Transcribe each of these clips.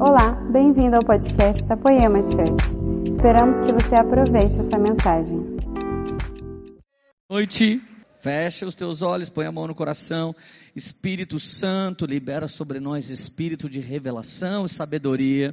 Olá, bem-vindo ao podcast da Poema Church. Esperamos que você aproveite essa mensagem. Noite, fecha os teus olhos, põe a mão no coração. Espírito Santo, libera sobre nós espírito de revelação e sabedoria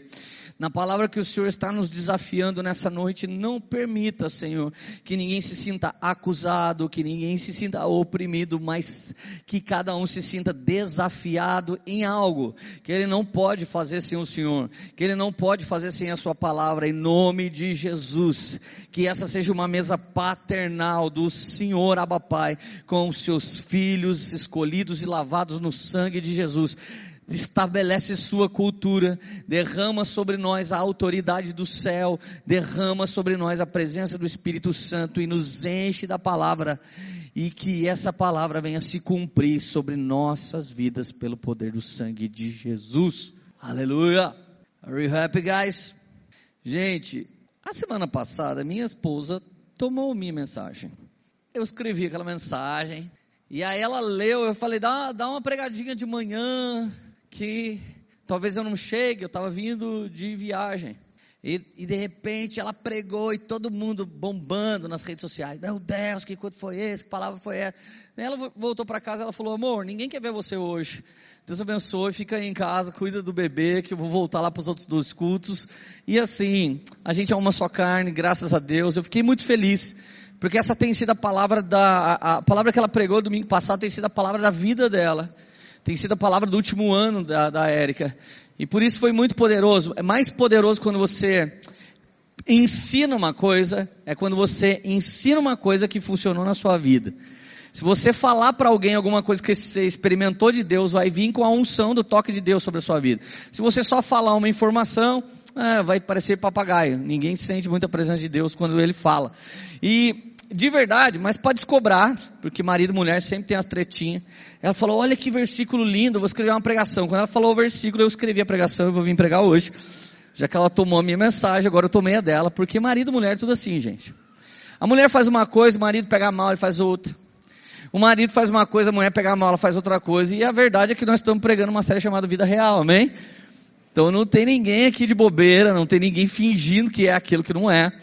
na palavra que o Senhor está nos desafiando nessa noite, não permita, Senhor, que ninguém se sinta acusado, que ninguém se sinta oprimido, mas que cada um se sinta desafiado em algo que ele não pode fazer sem o Senhor, que ele não pode fazer sem a Sua palavra, em nome de Jesus. Que essa seja uma mesa paternal do Senhor Abba Pai, com os seus filhos escolhidos e lavados no sangue de Jesus estabelece sua cultura, derrama sobre nós a autoridade do céu, derrama sobre nós a presença do Espírito Santo e nos enche da palavra e que essa palavra venha se cumprir sobre nossas vidas pelo poder do sangue de Jesus. Aleluia! Are you happy, guys? Gente, a semana passada minha esposa tomou minha mensagem. Eu escrevi aquela mensagem e aí ela leu, eu falei, dá, dá uma pregadinha de manhã, que talvez eu não chegue, eu estava vindo de viagem. E, e, de repente ela pregou e todo mundo bombando nas redes sociais. Meu Deus, que culto foi esse? Que palavra foi essa? Ela voltou para casa ela falou: Amor, ninguém quer ver você hoje. Deus abençoe, fica aí em casa, cuida do bebê, que eu vou voltar lá para os outros dois cultos. E assim, a gente é uma só carne, graças a Deus. Eu fiquei muito feliz, porque essa tem sido a palavra da. A, a palavra que ela pregou domingo passado tem sido a palavra da vida dela tem sido a palavra do último ano da, da Érica. E por isso foi muito poderoso. É mais poderoso quando você ensina uma coisa, é quando você ensina uma coisa que funcionou na sua vida. Se você falar para alguém alguma coisa que você experimentou de Deus, vai vir com a unção do toque de Deus sobre a sua vida. Se você só falar uma informação, é, vai parecer papagaio. Ninguém sente muita presença de Deus quando ele fala. E de verdade, mas para descobrar, porque marido e mulher sempre tem as tretinhas. Ela falou: Olha que versículo lindo, vou escrever uma pregação. Quando ela falou o versículo, eu escrevi a pregação e vou vir pregar hoje. Já que ela tomou a minha mensagem, agora eu tomei a dela, porque marido e mulher é tudo assim, gente. A mulher faz uma coisa, o marido pega mal, ele faz outra. O marido faz uma coisa, a mulher pega mal, ela faz outra coisa. E a verdade é que nós estamos pregando uma série chamada Vida Real, amém? Então não tem ninguém aqui de bobeira, não tem ninguém fingindo que é aquilo que não é.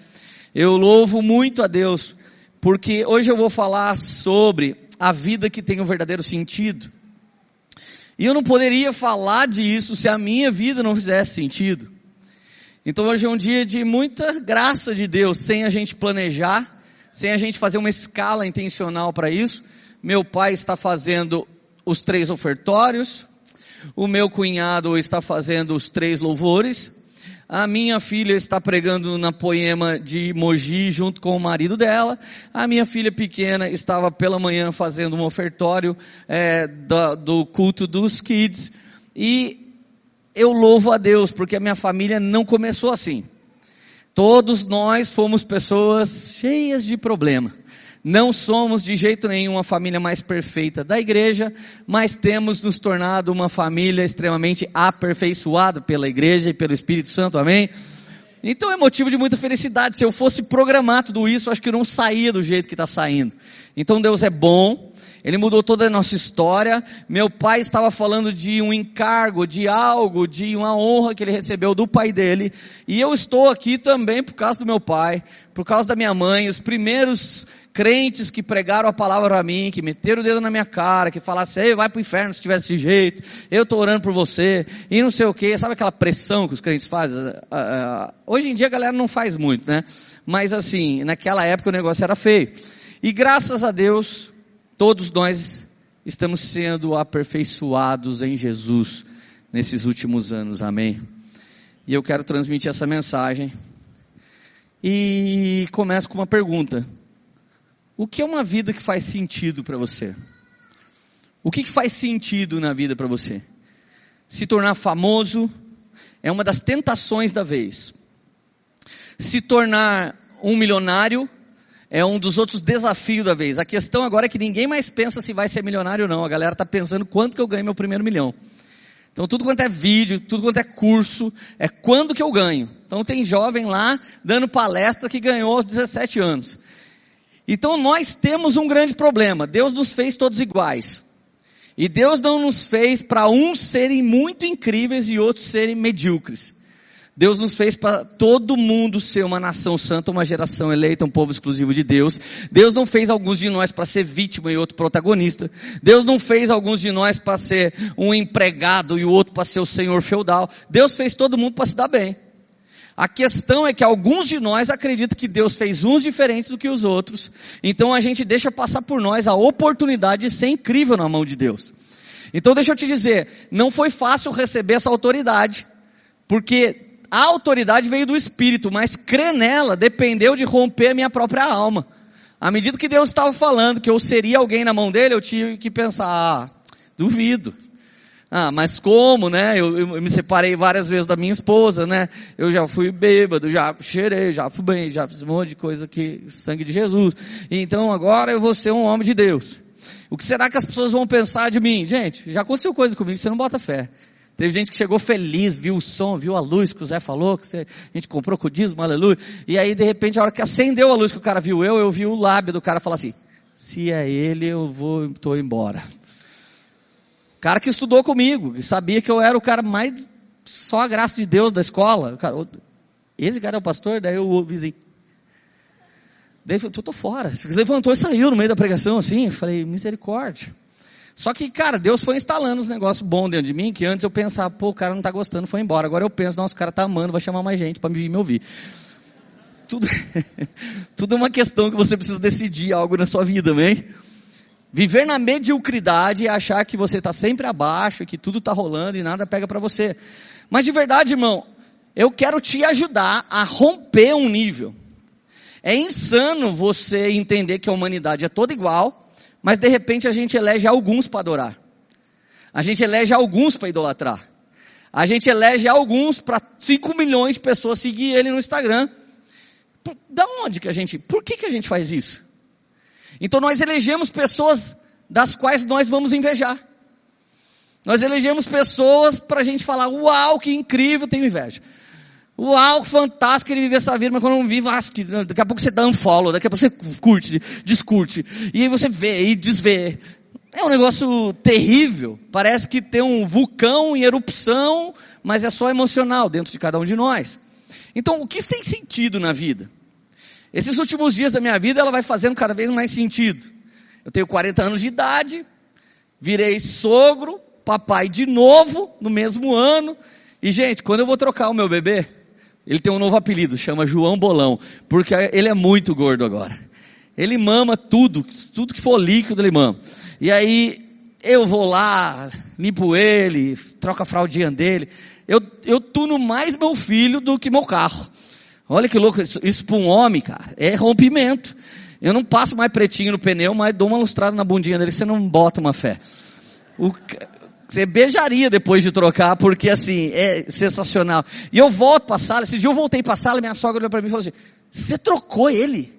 Eu louvo muito a Deus porque hoje eu vou falar sobre a vida que tem um verdadeiro sentido. E eu não poderia falar disso se a minha vida não fizesse sentido. Então hoje é um dia de muita graça de Deus, sem a gente planejar, sem a gente fazer uma escala intencional para isso. Meu pai está fazendo os três ofertórios, o meu cunhado está fazendo os três louvores, a minha filha está pregando na poema de Mogi junto com o marido dela. A minha filha pequena estava pela manhã fazendo um ofertório é, do, do culto dos kids. E eu louvo a Deus porque a minha família não começou assim. Todos nós fomos pessoas cheias de problema. Não somos de jeito nenhum a família mais perfeita da igreja, mas temos nos tornado uma família extremamente aperfeiçoada pela igreja e pelo Espírito Santo, amém? Então é motivo de muita felicidade. Se eu fosse programar tudo isso, acho que não saía do jeito que está saindo. Então Deus é bom, Ele mudou toda a nossa história. Meu pai estava falando de um encargo, de algo, de uma honra que ele recebeu do pai dele. E eu estou aqui também por causa do meu pai, por causa da minha mãe. Os primeiros crentes que pregaram a palavra a mim, que meteram o dedo na minha cara, que falassem, ei, vai para o inferno se tiver desse jeito, eu estou orando por você, e não sei o que, sabe aquela pressão que os crentes fazem? Uh, uh, hoje em dia a galera não faz muito, né? Mas assim, naquela época o negócio era feio. E graças a Deus, todos nós estamos sendo aperfeiçoados em Jesus nesses últimos anos, amém? E eu quero transmitir essa mensagem. E começo com uma pergunta. O que é uma vida que faz sentido para você? O que, que faz sentido na vida para você? Se tornar famoso é uma das tentações da vez. Se tornar um milionário é um dos outros desafios da vez. A questão agora é que ninguém mais pensa se vai ser milionário ou não. A galera está pensando quanto que eu ganho meu primeiro milhão. Então tudo quanto é vídeo, tudo quanto é curso, é quando que eu ganho. Então tem jovem lá dando palestra que ganhou aos 17 anos. Então nós temos um grande problema. Deus nos fez todos iguais. E Deus não nos fez para uns serem muito incríveis e outros serem medíocres. Deus nos fez para todo mundo ser uma nação santa, uma geração eleita, um povo exclusivo de Deus. Deus não fez alguns de nós para ser vítima e outro protagonista. Deus não fez alguns de nós para ser um empregado e o outro para ser o senhor feudal. Deus fez todo mundo para se dar bem. A questão é que alguns de nós acreditam que Deus fez uns diferentes do que os outros. Então a gente deixa passar por nós a oportunidade de ser incrível na mão de Deus. Então deixa eu te dizer, não foi fácil receber essa autoridade, porque a autoridade veio do Espírito, mas crer nela dependeu de romper a minha própria alma. À medida que Deus estava falando que eu seria alguém na mão dele, eu tive que pensar, ah, duvido. Ah, mas como, né? Eu, eu, me separei várias vezes da minha esposa, né? Eu já fui bêbado, já cheirei, já fui bem, já fiz um monte de coisa que sangue de Jesus. Então agora eu vou ser um homem de Deus. O que será que as pessoas vão pensar de mim? Gente, já aconteceu coisa comigo, você não bota fé. Teve gente que chegou feliz, viu o som, viu a luz que o Zé falou, que a gente comprou com o dízimo, aleluia. E aí, de repente, a hora que acendeu a luz que o cara viu eu, eu vi o lábio do cara falar assim, se é ele, eu vou, estou embora. Cara que estudou comigo, que sabia que eu era o cara mais, só a graça de Deus da escola. Cara, esse cara é o pastor? Daí o vizinho. Daí eu tô, tô fora. Levantou e saiu no meio da pregação assim. Eu falei, misericórdia. Só que, cara, Deus foi instalando uns negócios bons dentro de mim, que antes eu pensava, pô, o cara não está gostando, foi embora. Agora eu penso, nossa, o cara está amando, vai chamar mais gente para me, me ouvir. Tudo, tudo é uma questão que você precisa decidir algo na sua vida, amém? Viver na mediocridade e achar que você está sempre abaixo, que tudo está rolando e nada pega para você. Mas de verdade, irmão, eu quero te ajudar a romper um nível. É insano você entender que a humanidade é toda igual, mas de repente a gente elege alguns para adorar. A gente elege alguns para idolatrar. A gente elege alguns para 5 milhões de pessoas seguir ele no Instagram. Da onde que a gente, por que que a gente faz isso? Então nós elegemos pessoas das quais nós vamos invejar. Nós elegemos pessoas para a gente falar, uau, que incrível, tenho inveja. Uau, fantástico ele viver essa vida, mas quando não vive, daqui a pouco você dá um follow, daqui a pouco você curte, discute, e aí você vê e desvê. É um negócio terrível. Parece que tem um vulcão em erupção, mas é só emocional dentro de cada um de nós. Então, o que tem sentido na vida? Esses últimos dias da minha vida, ela vai fazendo cada vez mais sentido. Eu tenho 40 anos de idade, virei sogro, papai de novo, no mesmo ano. E, gente, quando eu vou trocar o meu bebê, ele tem um novo apelido, chama João Bolão, porque ele é muito gordo agora. Ele mama tudo, tudo que for líquido ele mama. E aí eu vou lá, limpo ele, troco a fraldinha dele. Eu, eu tuno mais meu filho do que meu carro. Olha que louco, isso, isso para um homem, cara, é rompimento. Eu não passo mais pretinho no pneu, mas dou uma lustrada na bundinha dele, você não bota uma fé. O, você beijaria depois de trocar, porque assim, é sensacional. E eu volto para a sala, esse dia eu voltei para a sala, minha sogra olhou para mim e falou assim, você trocou ele?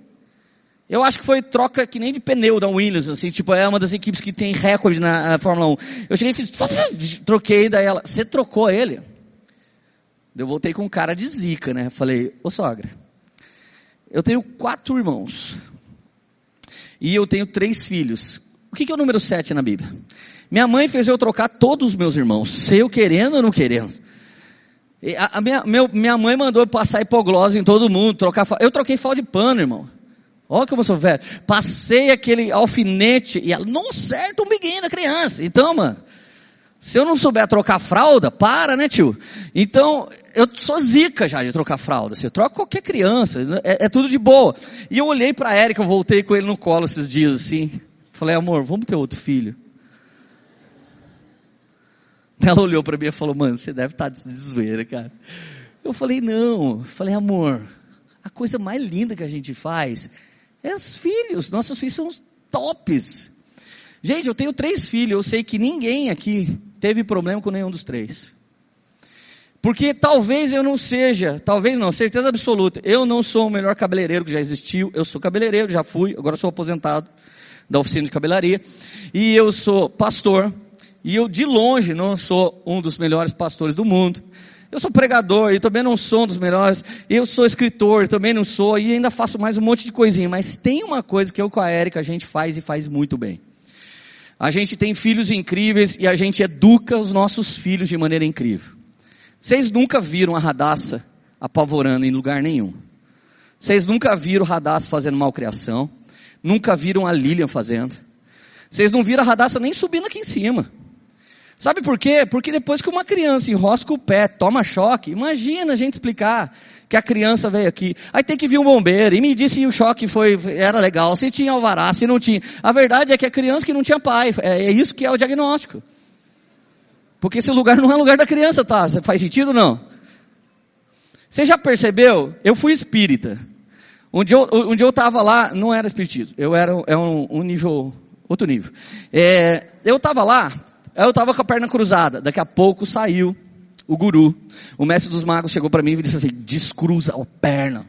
Eu acho que foi troca que nem de pneu da Williams, assim, tipo, é uma das equipes que tem recorde na, na Fórmula 1. Eu cheguei e fiz, troquei, daí ela, você trocou ele? Eu voltei com cara de zica, né? Falei, ô sogra, eu tenho quatro irmãos. E eu tenho três filhos. O que, que é o número sete na Bíblia? Minha mãe fez eu trocar todos os meus irmãos, se eu querendo ou não querendo. A, a minha, meu, minha mãe mandou eu passar hipoglose em todo mundo, trocar, eu troquei falda de pano, irmão. Olha como eu sou velho. Passei aquele alfinete e ela, não certo um biguinho da criança. Então, mano, se eu não souber trocar fralda, para, né, tio? Então, eu sou zica já de trocar fralda. Você troca qualquer criança, é, é, tudo de boa. E eu olhei para Érica, eu voltei com ele no colo esses dias assim. Falei, amor, vamos ter outro filho. Ela olhou para mim e falou, mano, você deve estar tá de zoeira, cara. Eu falei, não. Falei, amor, a coisa mais linda que a gente faz é os filhos. Nossos filhos são os tops. Gente, eu tenho três filhos. Eu sei que ninguém aqui teve problema com nenhum dos três. Porque talvez eu não seja, talvez não, certeza absoluta, eu não sou o melhor cabeleireiro que já existiu. Eu sou cabeleireiro, já fui, agora sou aposentado da oficina de cabeleireiro. E eu sou pastor. E eu, de longe, não sou um dos melhores pastores do mundo. Eu sou pregador e também não sou um dos melhores. Eu sou escritor, também não sou. E ainda faço mais um monte de coisinha. Mas tem uma coisa que eu com a Érica a gente faz e faz muito bem. A gente tem filhos incríveis e a gente educa os nossos filhos de maneira incrível. Vocês nunca viram a Radassa apavorando em lugar nenhum. Vocês nunca viram Radassa fazendo malcriação. Nunca viram a Lilian fazendo. Vocês não viram a Radassa nem subindo aqui em cima. Sabe por quê? Porque depois que uma criança enrosca o pé, toma choque, imagina a gente explicar que a criança veio aqui. Aí tem que vir um bombeiro e me disse se o choque foi, era legal, se tinha alvará, se não tinha. A verdade é que a criança que não tinha pai, é, é isso que é o diagnóstico. Porque esse lugar não é lugar da criança, tá? Faz sentido ou não? Você já percebeu? Eu fui espírita. Dia eu, um dia eu tava lá, não era espiritismo, eu era, é um, um nível, outro nível. É, eu tava lá, eu estava com a perna cruzada. Daqui a pouco saiu o guru. O mestre dos magos chegou para mim e disse assim: descruza a perna.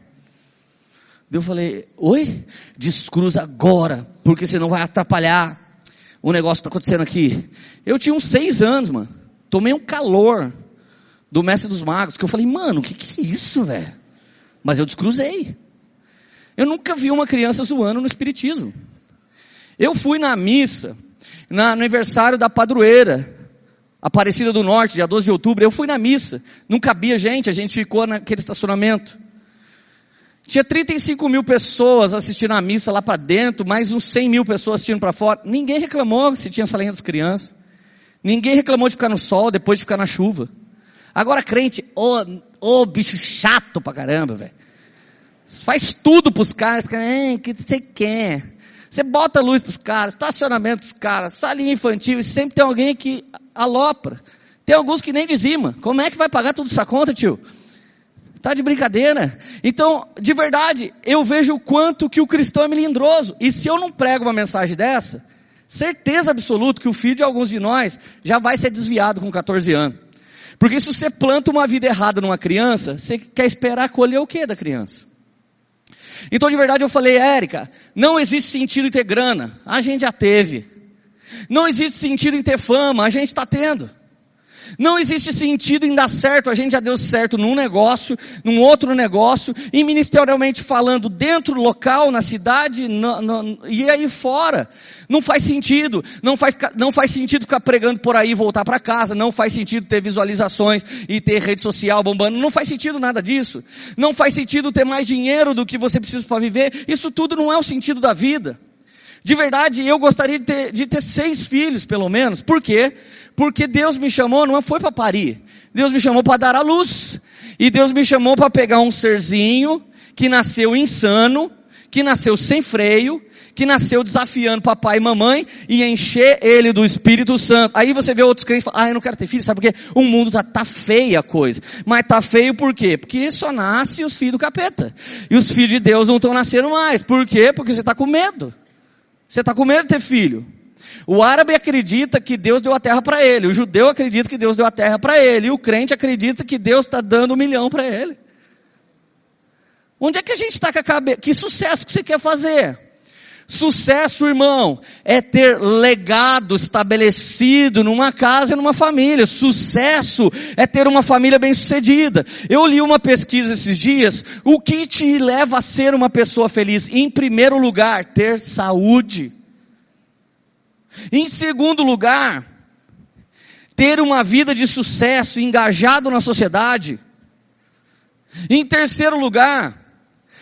Eu falei: oi? Descruza agora, porque senão vai atrapalhar o negócio que está acontecendo aqui. Eu tinha uns seis anos, mano. Tomei um calor do mestre dos magos, que eu falei: mano, o que, que é isso, velho? Mas eu descruzei. Eu nunca vi uma criança zoando no espiritismo. Eu fui na missa no aniversário da padroeira, Aparecida do Norte, dia 12 de outubro, eu fui na missa, não cabia gente, a gente ficou naquele estacionamento. Tinha 35 mil pessoas assistindo a missa lá para dentro, mais uns 100 mil pessoas assistindo para fora. Ninguém reclamou se tinha salinha das crianças. Ninguém reclamou de ficar no sol depois de ficar na chuva. Agora crente, ô, oh, oh, bicho chato pra caramba, velho. Faz tudo pros caras, o que você quer? Você bota luz para os caras, estacionamento para os caras, salinha infantil, e sempre tem alguém que alopra. Tem alguns que nem dizima. Como é que vai pagar toda essa conta, tio? Tá de brincadeira. Então, de verdade, eu vejo o quanto que o cristão é melindroso. E se eu não prego uma mensagem dessa, certeza absoluta que o filho de alguns de nós já vai ser desviado com 14 anos. Porque se você planta uma vida errada numa criança, você quer esperar colher o que da criança? Então, de verdade, eu falei, Érica, não existe sentido em ter grana. A gente já teve. Não existe sentido em ter fama. A gente está tendo. Não existe sentido em dar certo. A gente já deu certo num negócio, num outro negócio, e ministerialmente falando, dentro local, na cidade, no, no, e aí fora. Não faz sentido. Não faz, não faz sentido ficar pregando por aí e voltar para casa. Não faz sentido ter visualizações e ter rede social bombando. Não faz sentido nada disso. Não faz sentido ter mais dinheiro do que você precisa para viver. Isso tudo não é o sentido da vida. De verdade, eu gostaria de ter, de ter seis filhos, pelo menos. Por quê? Porque Deus me chamou, não foi para parir. Deus me chamou para dar a luz. E Deus me chamou para pegar um serzinho que nasceu insano, que nasceu sem freio, que nasceu desafiando papai e mamãe e encher ele do Espírito Santo. Aí você vê outros crentes falando, ah, eu não quero ter filho, sabe por quê? O mundo tá, tá feia a coisa. Mas tá feio por quê? Porque só nasce os filhos do capeta. E os filhos de Deus não estão nascendo mais. Por quê? Porque você está com medo. Você está com medo de ter filho. O árabe acredita que Deus deu a terra para ele. O judeu acredita que Deus deu a terra para ele. E o crente acredita que Deus está dando um milhão para ele. Onde é que a gente está com a cabeça? Que sucesso que você quer fazer? Sucesso, irmão, é ter legado estabelecido numa casa e numa família. Sucesso é ter uma família bem-sucedida. Eu li uma pesquisa esses dias. O que te leva a ser uma pessoa feliz? Em primeiro lugar, ter saúde. Em segundo lugar, ter uma vida de sucesso, engajado na sociedade. Em terceiro lugar,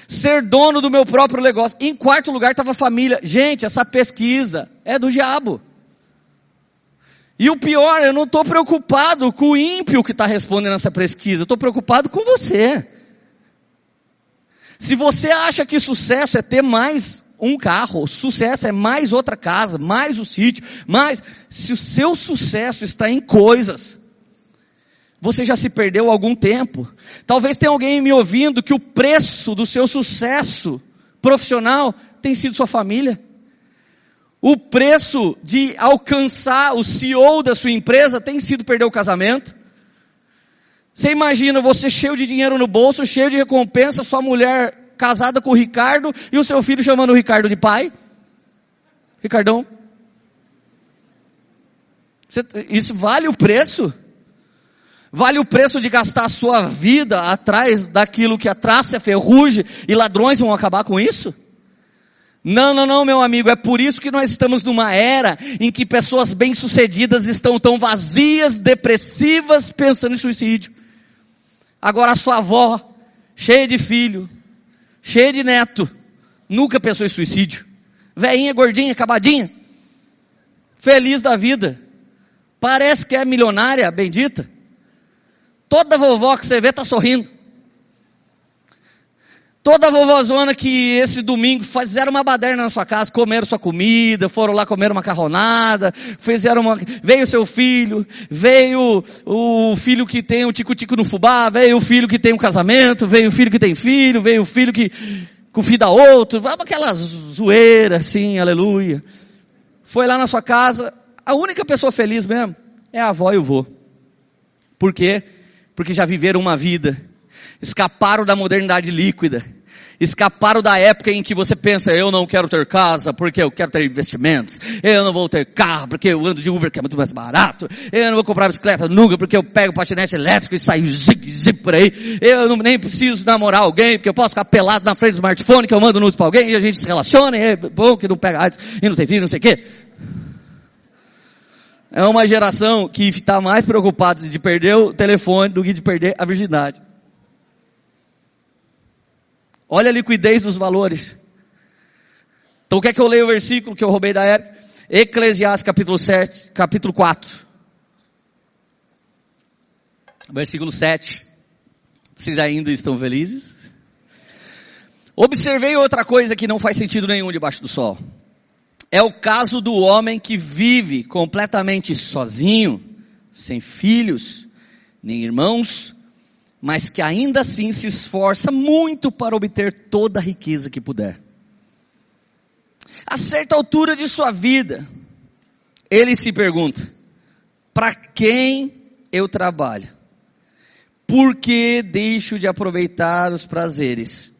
ser dono do meu próprio negócio. Em quarto lugar estava a família. Gente, essa pesquisa é do diabo. E o pior, eu não estou preocupado com o ímpio que está respondendo essa pesquisa, eu estou preocupado com você. Se você acha que sucesso é ter mais um carro, sucesso é mais outra casa, mais o sítio, mais. Se o seu sucesso está em coisas, você já se perdeu algum tempo. Talvez tenha alguém me ouvindo que o preço do seu sucesso profissional tem sido sua família. O preço de alcançar o CEO da sua empresa tem sido perder o casamento. Você imagina você cheio de dinheiro no bolso, cheio de recompensa, sua mulher casada com o Ricardo e o seu filho chamando o Ricardo de pai? Ricardão? Isso vale o preço? Vale o preço de gastar a sua vida atrás daquilo que a traça, a ferrugem e ladrões vão acabar com isso? Não, não, não, meu amigo, é por isso que nós estamos numa era em que pessoas bem-sucedidas estão tão vazias, depressivas, pensando em suicídio. Agora a sua avó, cheia de filho, cheia de neto, nunca pensou em suicídio. Veinha, gordinha, acabadinha, feliz da vida. Parece que é milionária, bendita. Toda vovó que você vê está sorrindo. Toda vovózona que esse domingo fizeram uma baderna na sua casa, comeram sua comida, foram lá comer uma macarronada, fizeram uma, veio seu filho, veio o filho que tem o tico-tico no fubá, veio o filho que tem um casamento, veio o filho que tem filho, veio o filho que confida outro, aquela zoeira assim, aleluia. Foi lá na sua casa, a única pessoa feliz mesmo é a avó e o vô. Por quê? Porque já viveram uma vida escaparam da modernidade líquida, escaparam da época em que você pensa, eu não quero ter casa porque eu quero ter investimentos, eu não vou ter carro porque eu ando de Uber que é muito mais barato, eu não vou comprar bicicleta nunca porque eu pego patinete elétrico e saio zig, zig por aí, eu não, nem preciso namorar alguém porque eu posso ficar pelado na frente do smartphone que eu mando nudes para alguém e a gente se relaciona e é bom que não pega AIDS e não tem filho, não sei o quê. É uma geração que está mais preocupada de perder o telefone do que de perder a virgindade. Olha a liquidez dos valores. Então quer que eu leia o versículo que eu roubei da época? Eclesiastes capítulo 7, capítulo 4. Versículo 7. Vocês ainda estão felizes? Observei outra coisa que não faz sentido nenhum debaixo do sol. É o caso do homem que vive completamente sozinho, sem filhos, nem irmãos, mas que ainda assim se esforça muito para obter toda a riqueza que puder. A certa altura de sua vida, ele se pergunta: para quem eu trabalho? Por que deixo de aproveitar os prazeres?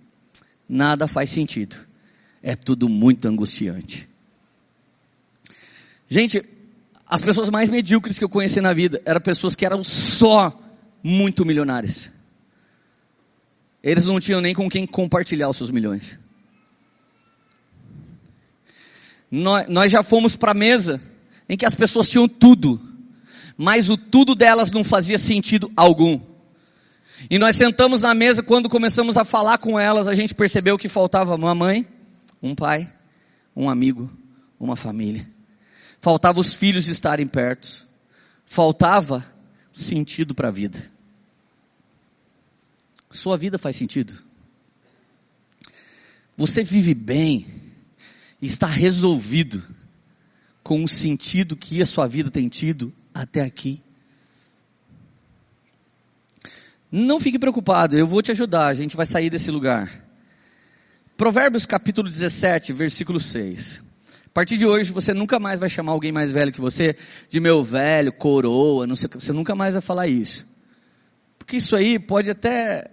Nada faz sentido. É tudo muito angustiante. Gente, as pessoas mais medíocres que eu conheci na vida eram pessoas que eram só muito milionárias. Eles não tinham nem com quem compartilhar os seus milhões. Nós, nós já fomos para a mesa em que as pessoas tinham tudo, mas o tudo delas não fazia sentido algum. E nós sentamos na mesa, quando começamos a falar com elas, a gente percebeu que faltava uma mãe, um pai, um amigo, uma família. Faltava os filhos estarem perto. Faltava sentido para a vida. Sua vida faz sentido? Você vive bem, está resolvido com o sentido que a sua vida tem tido até aqui? Não fique preocupado, eu vou te ajudar, a gente vai sair desse lugar. Provérbios capítulo 17, versículo 6. A partir de hoje você nunca mais vai chamar alguém mais velho que você de meu velho, coroa, não sei o que, você nunca mais vai falar isso. Porque isso aí pode até,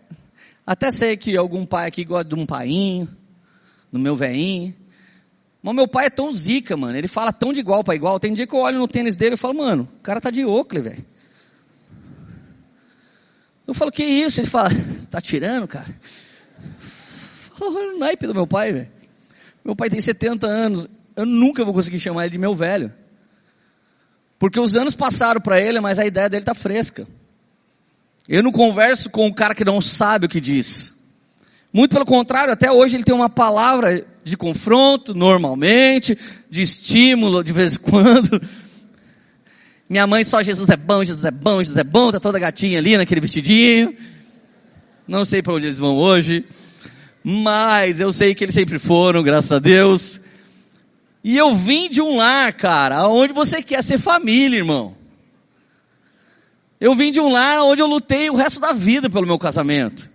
até ser que algum pai aqui gosta de um painho, do meu veinho. Mas meu pai é tão zica, mano. Ele fala tão de igual para igual. Tem dia que eu olho no tênis dele e falo, mano, o cara tá de Oakley, velho. Eu falo, que isso? Ele fala, tá tirando, cara? Olha o naipe do meu pai, velho. Meu pai tem 70 anos. Eu nunca vou conseguir chamar ele de meu velho. Porque os anos passaram para ele, mas a ideia dele tá fresca. Eu não converso com um cara que não sabe o que diz. Muito pelo contrário, até hoje ele tem uma palavra de confronto, normalmente, de estímulo de vez em quando. Minha mãe só Jesus é bom, Jesus é bom, Jesus é bom, tá toda gatinha ali naquele vestidinho. Não sei para onde eles vão hoje, mas eu sei que eles sempre foram, graças a Deus. E eu vim de um lar, cara, onde você quer ser família, irmão. Eu vim de um lar onde eu lutei o resto da vida pelo meu casamento.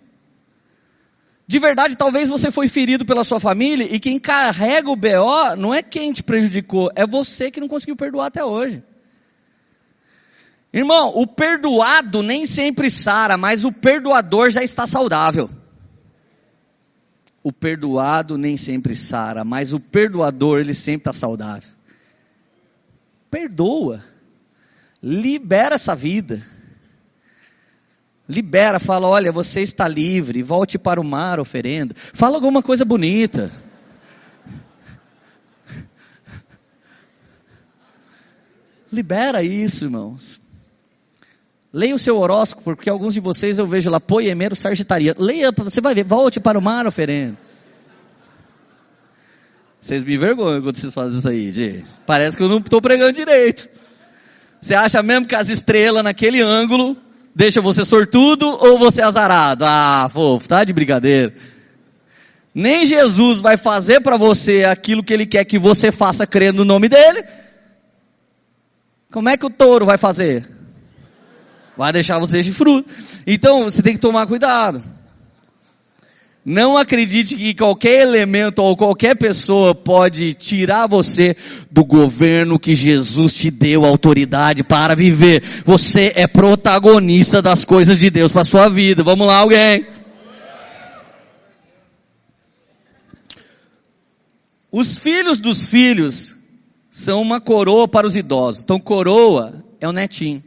De verdade, talvez você foi ferido pela sua família e quem carrega o BO não é quem te prejudicou, é você que não conseguiu perdoar até hoje. Irmão, o perdoado nem sempre sara, mas o perdoador já está saudável o perdoado nem sempre sara, mas o perdoador, ele sempre está saudável. Perdoa. Libera essa vida. Libera, fala: olha, você está livre, volte para o mar oferenda. Fala alguma coisa bonita. Libera isso, irmãos. Leia o seu horóscopo, porque alguns de vocês eu vejo lá, poemeiro sagitariano. Leia, você vai ver, volte para o mar oferendo. Vocês me vergonham quando vocês fazem isso aí, gente. Parece que eu não estou pregando direito. Você acha mesmo que as estrelas naquele ângulo deixam você sortudo ou você azarado? Ah, fofo, tá de brincadeira. Nem Jesus vai fazer para você aquilo que ele quer que você faça crendo no nome dele. Como é que o touro vai fazer? Vai deixar você de fruto. Então você tem que tomar cuidado. Não acredite que qualquer elemento ou qualquer pessoa pode tirar você do governo que Jesus te deu autoridade para viver. Você é protagonista das coisas de Deus para sua vida. Vamos lá, alguém? Os filhos dos filhos são uma coroa para os idosos. Então, coroa é o netinho.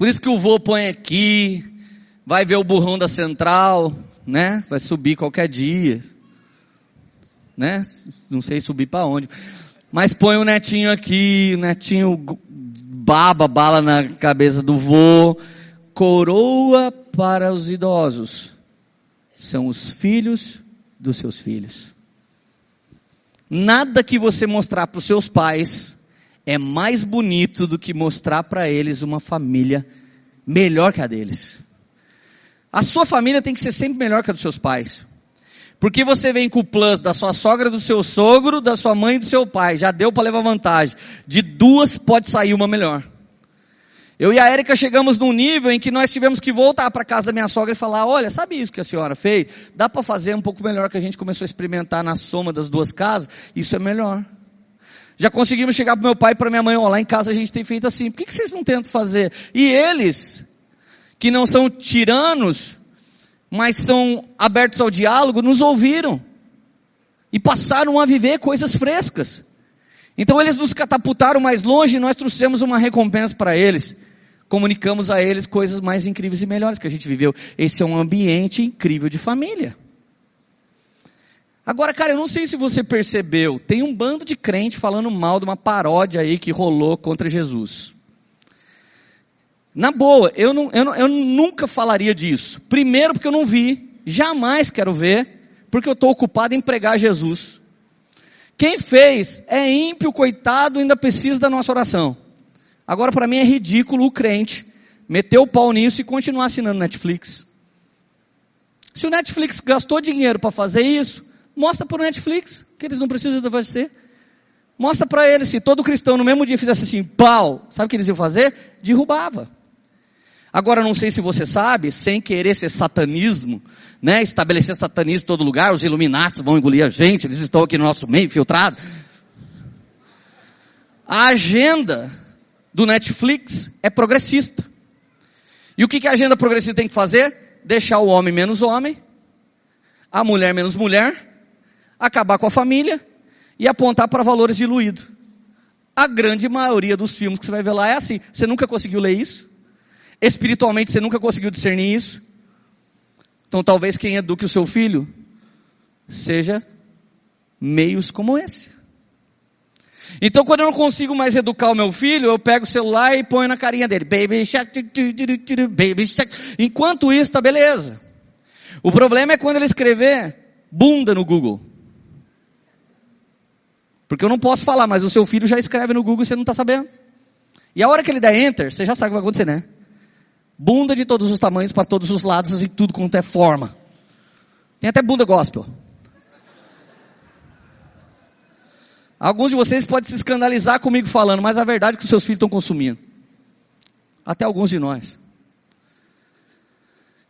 Por isso que o vô põe aqui, vai ver o burrão da central, né? Vai subir qualquer dia, né? Não sei subir para onde. Mas põe o netinho aqui, o netinho baba bala na cabeça do vô. Coroa para os idosos são os filhos dos seus filhos. Nada que você mostrar para os seus pais é mais bonito do que mostrar para eles uma família melhor que a deles. A sua família tem que ser sempre melhor que a dos seus pais. Porque você vem com o plus da sua sogra, do seu sogro, da sua mãe e do seu pai. Já deu para levar vantagem. De duas pode sair uma melhor. Eu e a Érica chegamos num nível em que nós tivemos que voltar para casa da minha sogra e falar: olha, sabe isso que a senhora fez? Dá para fazer um pouco melhor que a gente começou a experimentar na soma das duas casas? Isso é melhor. Já conseguimos chegar para meu pai e para minha mãe, ó, lá em casa a gente tem feito assim. Por que, que vocês não tentam fazer? E eles que não são tiranos, mas são abertos ao diálogo, nos ouviram e passaram a viver coisas frescas. Então eles nos catapultaram mais longe e nós trouxemos uma recompensa para eles. Comunicamos a eles coisas mais incríveis e melhores que a gente viveu. Esse é um ambiente incrível de família. Agora, cara, eu não sei se você percebeu, tem um bando de crente falando mal de uma paródia aí que rolou contra Jesus. Na boa, eu, não, eu, não, eu nunca falaria disso. Primeiro, porque eu não vi, jamais quero ver, porque eu estou ocupado em pregar Jesus. Quem fez é ímpio, coitado, ainda precisa da nossa oração. Agora, para mim é ridículo o crente meter o pau nisso e continuar assinando Netflix. Se o Netflix gastou dinheiro para fazer isso, mostra para o Netflix que eles não precisam de você. Mostra para eles, se todo cristão no mesmo dia fizesse assim, pau, sabe o que eles iam fazer? Derrubava. Agora, não sei se você sabe, sem querer ser satanismo, né, estabelecer satanismo em todo lugar, os iluminatis vão engolir a gente, eles estão aqui no nosso meio, infiltrado. A agenda do Netflix é progressista. E o que, que a agenda progressista tem que fazer? Deixar o homem menos homem, a mulher menos mulher, acabar com a família e apontar para valores diluídos. A grande maioria dos filmes que você vai ver lá é assim. Você nunca conseguiu ler isso? Espiritualmente você nunca conseguiu discernir isso? Então talvez quem eduque o seu filho seja meios como esse. Então quando eu não consigo mais educar o meu filho, eu pego o celular e ponho na carinha dele, baby shark, baby shark. Enquanto isso, tá beleza. O problema é quando ele escrever bunda no Google. Porque eu não posso falar, mas o seu filho já escreve no Google e você não está sabendo. E a hora que ele der enter, você já sabe o que vai acontecer, né? Bunda de todos os tamanhos, para todos os lados e tudo quanto é forma. Tem até bunda gospel. Alguns de vocês podem se escandalizar comigo falando, mas a verdade é que os seus filhos estão consumindo. Até alguns de nós.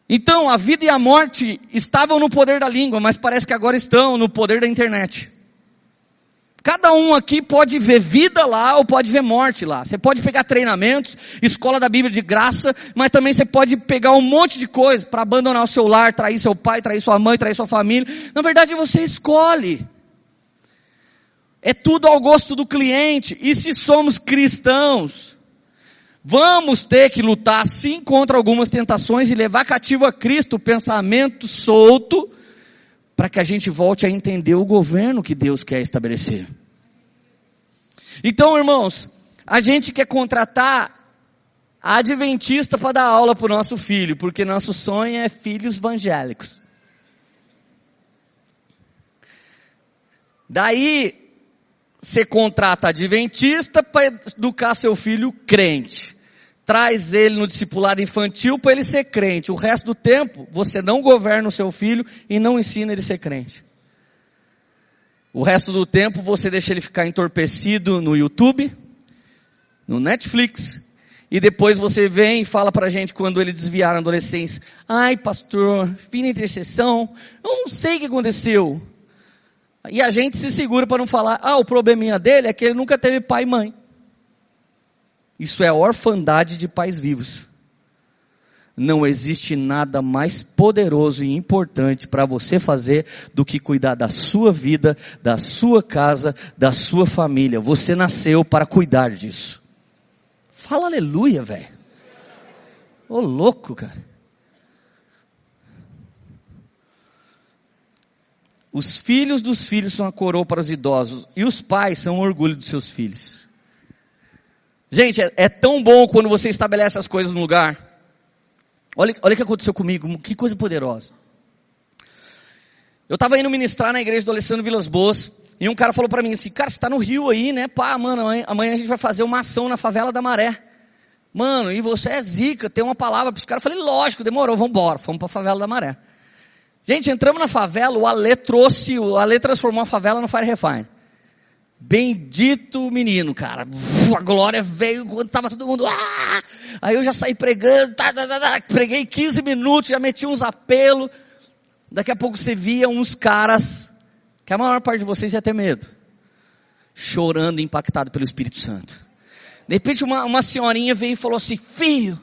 Então, a vida e a morte estavam no poder da língua, mas parece que agora estão no poder da internet. Cada um aqui pode ver vida lá ou pode ver morte lá. Você pode pegar treinamentos, escola da Bíblia de graça, mas também você pode pegar um monte de coisa para abandonar o seu lar, trair seu pai, trair sua mãe, trair sua família. Na verdade, você escolhe. É tudo ao gosto do cliente. E se somos cristãos, vamos ter que lutar sim contra algumas tentações e levar cativo a Cristo o pensamento solto para que a gente volte a entender o governo que Deus quer estabelecer. Então, irmãos, a gente quer contratar adventista para dar aula para o nosso filho, porque nosso sonho é filhos evangélicos. Daí, você contrata adventista para educar seu filho crente. Traz ele no discipulado infantil para ele ser crente. O resto do tempo, você não governa o seu filho e não ensina ele a ser crente. O resto do tempo, você deixa ele ficar entorpecido no YouTube, no Netflix, e depois você vem e fala pra gente quando ele desviar na adolescência. Ai, pastor, fim na intercessão, eu não sei o que aconteceu. E a gente se segura para não falar, ah, o probleminha dele é que ele nunca teve pai e mãe. Isso é orfandade de pais vivos. Não existe nada mais poderoso e importante para você fazer do que cuidar da sua vida, da sua casa, da sua família. Você nasceu para cuidar disso. Fala aleluia, velho. Ô louco, cara. Os filhos dos filhos são a coroa para os idosos e os pais são o orgulho dos seus filhos. Gente, é, é tão bom quando você estabelece as coisas no lugar. Olha, olha o que aconteceu comigo, que coisa poderosa. Eu estava indo ministrar na igreja do Alessandro Vilas Boas e um cara falou para mim assim: Cara, você está no Rio aí, né? Pá, mano, amanhã, a gente vai fazer uma ação na favela da Maré. Mano, e você é zica, tem uma palavra para os caras. Eu falei: Lógico, demorou, vamos embora. Fomos para a favela da Maré. Gente, entramos na favela, o Ale trouxe, o Ale transformou a favela no Fire Refine. Bendito menino, cara. A glória veio quando tava todo mundo. Ah! Aí eu já saí pregando, tá, tá, tá, tá, preguei 15 minutos, já meti uns apelos. Daqui a pouco você via uns caras, que a maior parte de vocês ia ter medo, chorando, impactado pelo Espírito Santo. De repente uma, uma senhorinha veio e falou assim: Filho,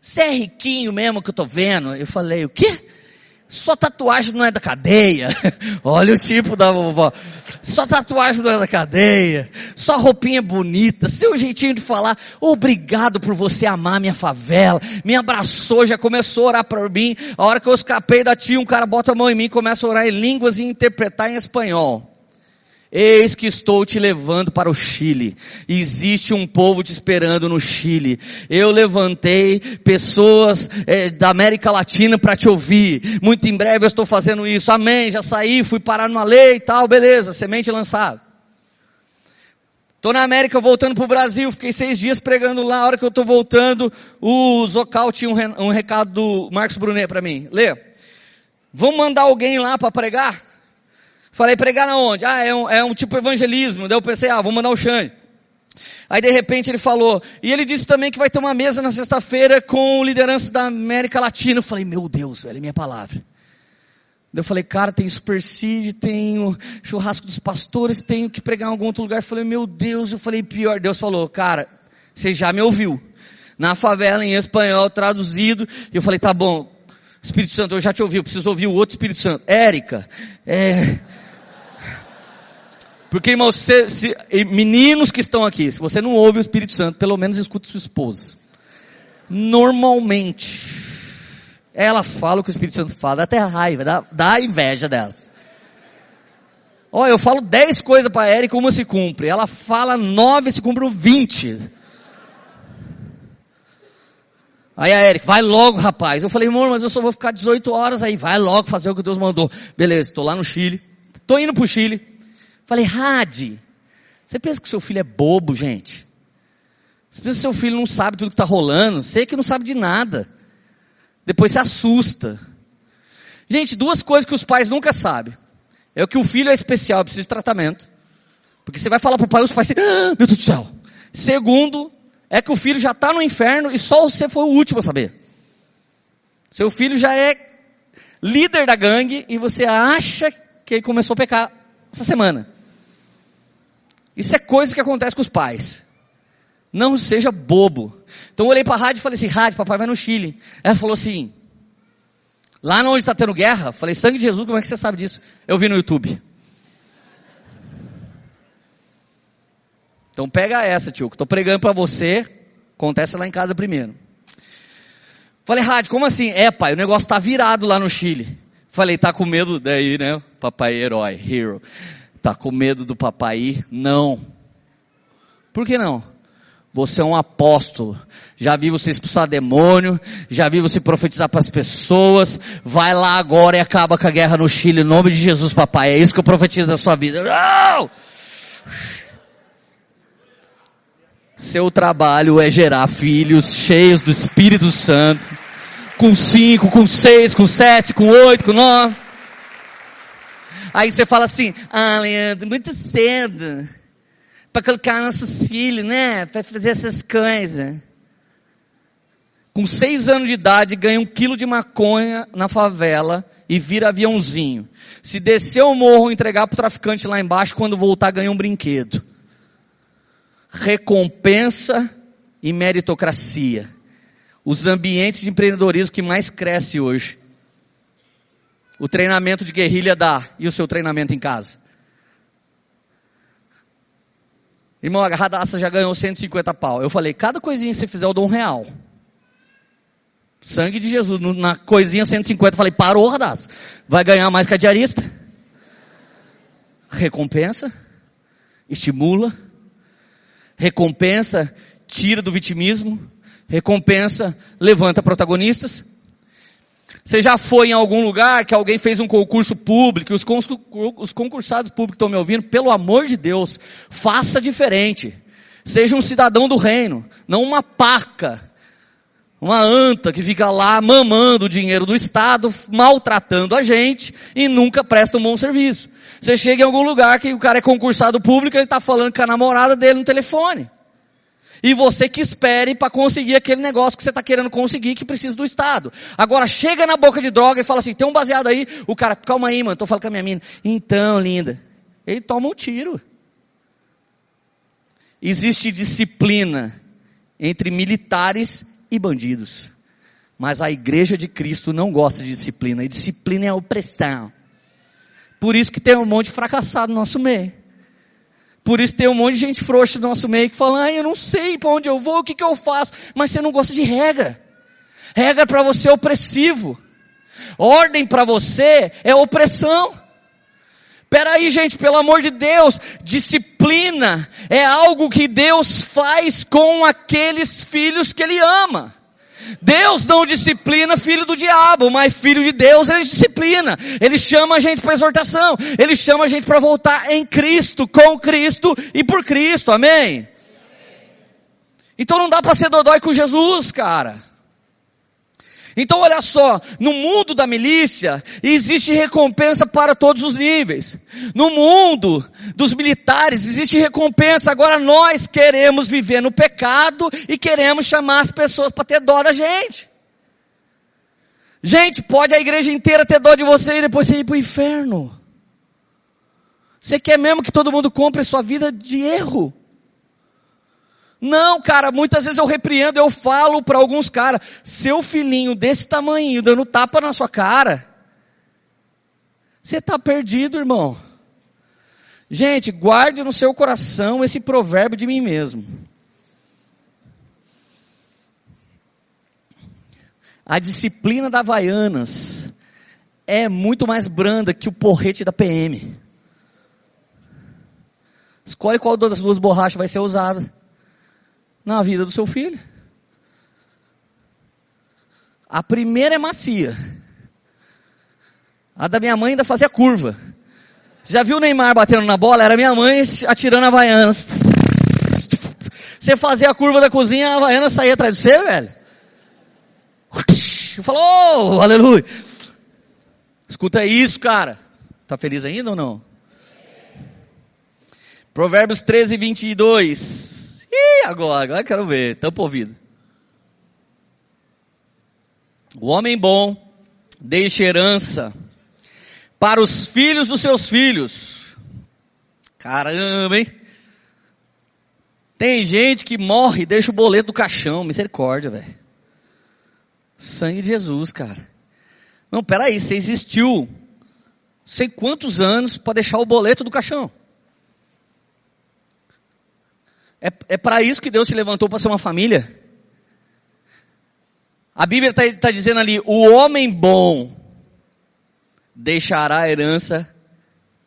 você é riquinho mesmo que eu tô vendo? Eu falei: O quê? Sua tatuagem não é da cadeia. Olha o tipo da vovó. Sua tatuagem não é da cadeia. Sua roupinha bonita. Seu jeitinho de falar. Obrigado por você amar minha favela. Me abraçou, já começou a orar por mim. A hora que eu escapei da tia, um cara bota a mão em mim, começa a orar em línguas e interpretar em espanhol. Eis que estou te levando para o Chile. Existe um povo te esperando no Chile. Eu levantei pessoas é, da América Latina para te ouvir. Muito em breve eu estou fazendo isso. Amém. Já saí, fui parar numa lei e tal, beleza. Semente lançada. Estou na América voltando para o Brasil. Fiquei seis dias pregando lá. A hora que eu estou voltando, o Zocal tinha um, recado do Marcos Brunet para mim. Lê. Vamos mandar alguém lá para pregar? Falei, pregar onde? Ah, é um, é um tipo evangelismo. Daí eu pensei, ah, vou mandar o Xande. Aí de repente ele falou, e ele disse também que vai ter uma mesa na sexta-feira com liderança da América Latina. Eu falei, meu Deus, velho, é minha palavra. Daí eu falei, cara, tem Super Seed, tem o churrasco dos pastores, tenho que pregar em algum outro lugar. Eu falei, meu Deus, eu falei, pior. Deus falou, cara, você já me ouviu. Na favela, em espanhol, traduzido. E eu falei, tá bom, Espírito Santo, eu já te ouvi, eu preciso ouvir o outro Espírito Santo. Érica, é, porque, irmãos, se, se, meninos que estão aqui, se você não ouve o Espírito Santo, pelo menos escute sua esposa. Normalmente, elas falam o que o Espírito Santo fala, dá até raiva, dá, dá inveja delas. Olha, eu falo dez coisas para a Erika, uma se cumpre. Ela fala nove, se cumpre vinte. Aí a Erika, vai logo, rapaz. Eu falei, amor, mas eu só vou ficar 18 horas aí. Vai logo fazer o que Deus mandou. Beleza, estou lá no Chile. Estou indo para o Chile. Falei, Rade, você pensa que seu filho é bobo, gente? Você pensa que seu filho não sabe tudo que está rolando? Sei que não sabe de nada. Depois se assusta. Gente, duas coisas que os pais nunca sabem. É que o filho é especial, precisa de tratamento. Porque você vai falar para o pai, os pais ah, meu Deus do céu. Segundo, é que o filho já está no inferno e só você foi o último a saber. Seu filho já é líder da gangue e você acha que ele começou a pecar essa semana. Isso é coisa que acontece com os pais. Não seja bobo. Então eu olhei para a rádio e falei assim: Rádio, papai vai no Chile. Ela falou assim: Lá onde está tendo guerra, falei: Sangue de Jesus, como é que você sabe disso? Eu vi no YouTube. Então pega essa, tio, que estou pregando para você. Acontece lá em casa primeiro. Falei, Rádio, como assim? É, pai, o negócio está virado lá no Chile. Falei, tá com medo daí, né? Papai herói, hero. Tá com medo do papai ir? Não. Por que não? Você é um apóstolo. Já vi você expulsar demônio, já vi você profetizar para as pessoas. Vai lá agora e acaba com a guerra no Chile, em nome de Jesus, papai. É isso que eu profetizo na sua vida. Não! Seu trabalho é gerar filhos cheios do Espírito Santo. Com cinco, com seis, com sete, com oito, com nove. Aí você fala assim, ah, Leandro, muito cedo para colocar nossos filhos, né? Para fazer essas coisas. Com seis anos de idade, ganha um quilo de maconha na favela e vira aviãozinho. Se descer o morro, entregar para o traficante lá embaixo, quando voltar, ganha um brinquedo. Recompensa e meritocracia. Os ambientes de empreendedorismo que mais cresce hoje. O treinamento de guerrilha dá e o seu treinamento em casa. Irmão, a Radassa já ganhou 150 pau. Eu falei, cada coisinha que você fizer eu dou um real. Sangue de Jesus, na coisinha 150, eu falei, parou, Radassa. Vai ganhar mais que a diarista. Recompensa, estimula, recompensa, tira do vitimismo, recompensa, levanta protagonistas. Você já foi em algum lugar que alguém fez um concurso público, os, os concursados públicos estão me ouvindo, pelo amor de Deus, faça diferente. Seja um cidadão do reino, não uma paca, uma anta que fica lá mamando o dinheiro do Estado, maltratando a gente e nunca presta um bom serviço. Você chega em algum lugar que o cara é concursado público, ele está falando com a namorada dele no telefone. E você que espere para conseguir aquele negócio que você está querendo conseguir, que precisa do Estado. Agora chega na boca de droga e fala assim, tem um baseado aí, o cara, calma aí, mano, tô falando com a minha mina. Então, linda. Ele toma um tiro. Existe disciplina entre militares e bandidos. Mas a igreja de Cristo não gosta de disciplina. E disciplina é opressão. Por isso que tem um monte de fracassado no nosso meio. Por isso tem um monte de gente frouxa no nosso meio que fala, ah, eu não sei para onde eu vou, o que, que eu faço. Mas você não gosta de regra. Regra para você é opressivo. Ordem para você é opressão. Peraí, gente, pelo amor de Deus, disciplina é algo que Deus faz com aqueles filhos que Ele ama. Deus não disciplina filho do diabo, mas filho de Deus ele disciplina. Ele chama a gente para exortação. Ele chama a gente para voltar em Cristo, com Cristo e por Cristo. Amém? Então não dá para ser dodói com Jesus, cara. Então olha só, no mundo da milícia existe recompensa para todos os níveis. No mundo dos militares existe recompensa. Agora nós queremos viver no pecado e queremos chamar as pessoas para ter dó da gente. Gente, pode a igreja inteira ter dó de você e depois você ir para o inferno. Você quer mesmo que todo mundo compre sua vida de erro? Não, cara, muitas vezes eu repreendo, eu falo para alguns caras, seu filhinho desse tamanho, dando tapa na sua cara. Você está perdido, irmão. Gente, guarde no seu coração esse provérbio de mim mesmo. A disciplina da Havaianas é muito mais branda que o porrete da PM. Escolhe qual das duas borrachas vai ser usada na vida do seu filho. A primeira é macia. A da minha mãe ainda fazia curva. Já viu o Neymar batendo na bola? Era minha mãe atirando a Havaiana. Você fazia a curva da cozinha, a Havaiana saía atrás de você, velho. Falou, oh, aleluia. Escuta isso, cara. Tá feliz ainda ou não? Provérbios 13, 22. Ih, agora, agora quero ver. Tampa ouvido. O homem bom deixa herança para os filhos dos seus filhos. Caramba, hein? Tem gente que morre e deixa o boleto do caixão. Misericórdia, velho. Sangue de Jesus, cara. Não, peraí, você existiu sei quantos anos para deixar o boleto do caixão. É, é para isso que Deus te levantou para ser uma família. A Bíblia está tá dizendo ali: o homem bom deixará herança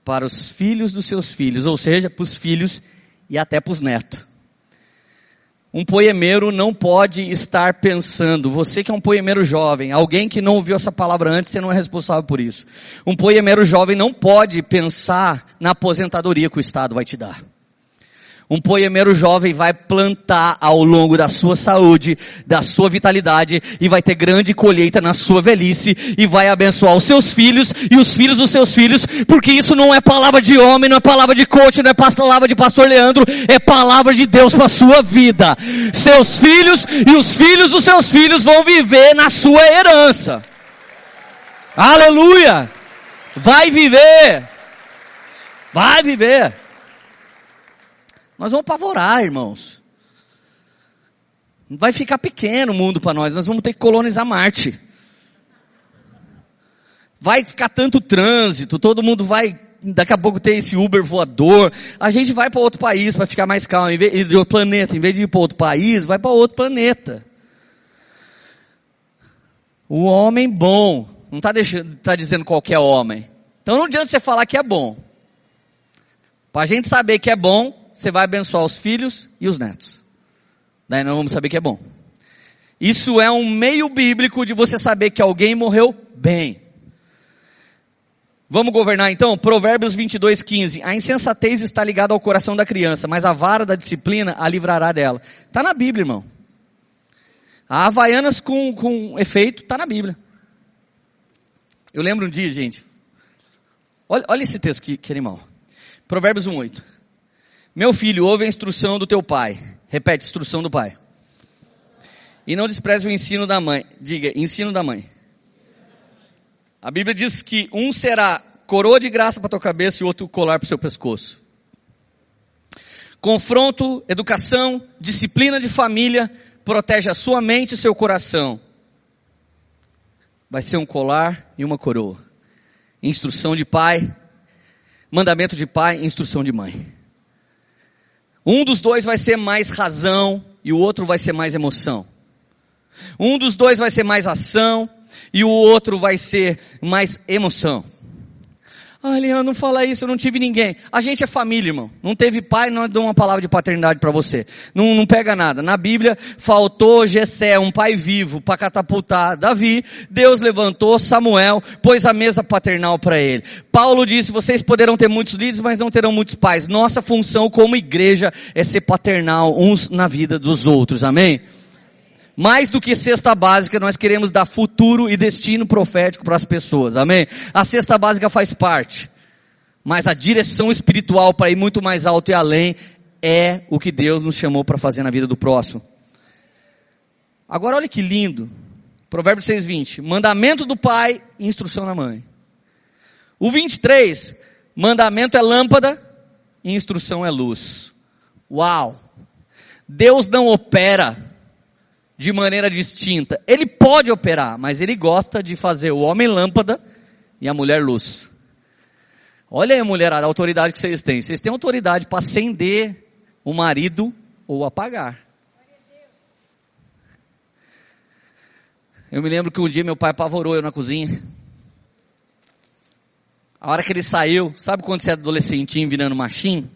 para os filhos dos seus filhos, ou seja, para os filhos e até para os netos. Um poemeiro não pode estar pensando. Você que é um poemeiro jovem, alguém que não ouviu essa palavra antes, você não é responsável por isso. Um poemeiro jovem não pode pensar na aposentadoria que o Estado vai te dar. Um poemeiro jovem vai plantar ao longo da sua saúde, da sua vitalidade e vai ter grande colheita na sua velhice e vai abençoar os seus filhos e os filhos dos seus filhos, porque isso não é palavra de homem, não é palavra de coach, não é palavra de pastor Leandro, é palavra de Deus para a sua vida. Seus filhos e os filhos dos seus filhos vão viver na sua herança. Aleluia! Vai viver. Vai viver. Nós vamos pavorar, irmãos. Vai ficar pequeno o mundo para nós, nós vamos ter que colonizar Marte. Vai ficar tanto trânsito, todo mundo vai daqui a pouco ter esse Uber voador. A gente vai para outro país para ficar mais calmo, em vez de outro planeta, em vez de ir para outro país, vai para outro planeta. O homem bom, não está tá dizendo qualquer homem. Então não adianta você falar que é bom. Para a gente saber que é bom, você vai abençoar os filhos e os netos. Daí nós vamos saber que é bom. Isso é um meio bíblico de você saber que alguém morreu bem. Vamos governar então? Provérbios 22, 15. A insensatez está ligada ao coração da criança, mas a vara da disciplina a livrará dela. Está na Bíblia, irmão. A Havaianas com, com efeito está na Bíblia. Eu lembro um dia, gente. Olha, olha esse texto que, que animal. Provérbios 1, 8. Meu filho, ouve a instrução do teu pai. Repete, instrução do pai. E não despreze o ensino da mãe. Diga, ensino da mãe. A Bíblia diz que um será coroa de graça para tua cabeça e outro colar para o seu pescoço. Confronto, educação, disciplina de família protege a sua mente e seu coração. Vai ser um colar e uma coroa. Instrução de pai, mandamento de pai, instrução de mãe. Um dos dois vai ser mais razão e o outro vai ser mais emoção. Um dos dois vai ser mais ação e o outro vai ser mais emoção. Ah, Leandro, não fala isso, eu não tive ninguém. A gente é família, irmão. Não teve pai, não dou uma palavra de paternidade para você. Não, não pega nada. Na Bíblia, faltou Jessé, um pai vivo, para catapultar Davi. Deus levantou Samuel, pôs a mesa paternal para ele. Paulo disse, vocês poderão ter muitos líderes, mas não terão muitos pais. Nossa função como igreja é ser paternal uns na vida dos outros. Amém? Mais do que cesta básica, nós queremos dar futuro e destino profético para as pessoas. Amém? A cesta básica faz parte. Mas a direção espiritual para ir muito mais alto e além é o que Deus nos chamou para fazer na vida do próximo. Agora olha que lindo. Provérbios 6:20, mandamento do pai e instrução da mãe. O 23, mandamento é lâmpada e instrução é luz. Uau! Deus não opera de maneira distinta. Ele pode operar, mas ele gosta de fazer o homem lâmpada e a mulher luz. Olha aí, mulherada, a autoridade que vocês têm. Vocês têm autoridade para acender o marido ou apagar. Eu me lembro que um dia meu pai apavorou eu na cozinha. A hora que ele saiu, sabe quando você é adolescentinho virando machinho?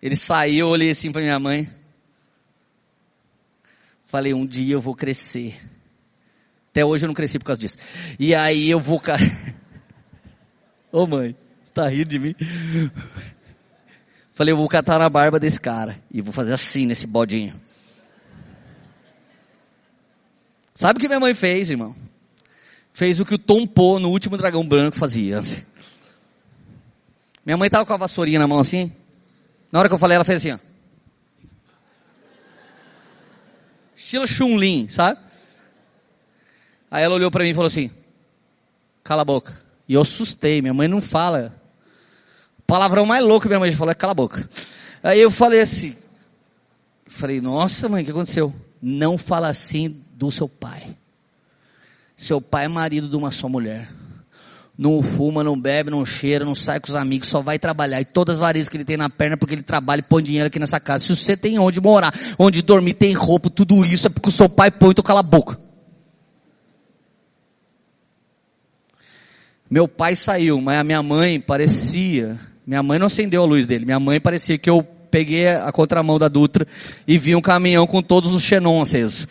Ele saiu, eu olhei assim para minha mãe. Falei, um dia eu vou crescer. Até hoje eu não cresci por causa disso. E aí eu vou. Ô oh, mãe, você tá rindo de mim? Falei, eu vou catar na barba desse cara. E vou fazer assim nesse bodinho. Sabe o que minha mãe fez, irmão? Fez o que o Tom Poe no último dragão branco fazia. Minha mãe tava com a vassourinha na mão assim. Na hora que eu falei, ela fez assim, ó. Estilo Chun-Lin, sabe? Aí ela olhou para mim e falou assim: Cala a boca. E eu assustei, minha mãe não fala. O palavrão mais louco que minha mãe falou é cala a boca. Aí eu falei assim: Falei, nossa mãe, o que aconteceu? Não fala assim do seu pai. Seu pai é marido de uma só mulher não fuma, não bebe, não cheira, não sai com os amigos, só vai trabalhar. E todas as varizes que ele tem na perna, porque ele trabalha e põe dinheiro aqui nessa casa. Se você tem onde morar, onde dormir, tem roupa, tudo isso é porque o seu pai põe, então cala a boca. Meu pai saiu, mas a minha mãe parecia, minha mãe não acendeu a luz dele, minha mãe parecia que eu peguei a contramão da Dutra e vi um caminhão com todos os xenon acesos.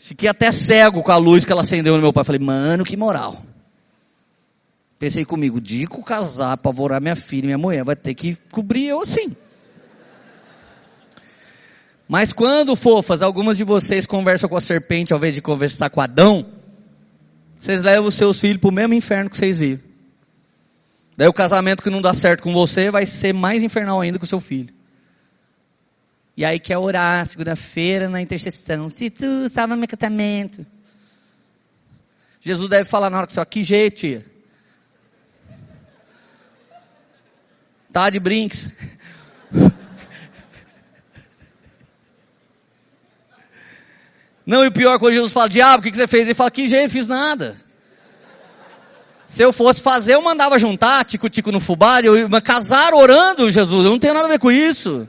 Fiquei até cego com a luz que ela acendeu no meu pai. Falei, mano, que moral. Pensei comigo, Dico casar, apavorar minha filha e minha mulher, vai ter que cobrir eu assim. Mas quando, fofas, algumas de vocês conversam com a serpente ao invés de conversar com Adão, vocês levam os seus filhos para o mesmo inferno que vocês viram. Daí o casamento que não dá certo com você vai ser mais infernal ainda com o seu filho. E aí quer orar segunda-feira na intercessão. Se tu salva meu casamento. Jesus deve falar na hora que você, que jeito, tia? Tá de brinks. Não, e o pior, quando Jesus fala, diabo, o que, que você fez? Ele fala, que jeito, fiz nada. Se eu fosse fazer, eu mandava juntar, tico-tico no fubá, eu ia casar orando, Jesus, eu não tenho nada a ver com isso.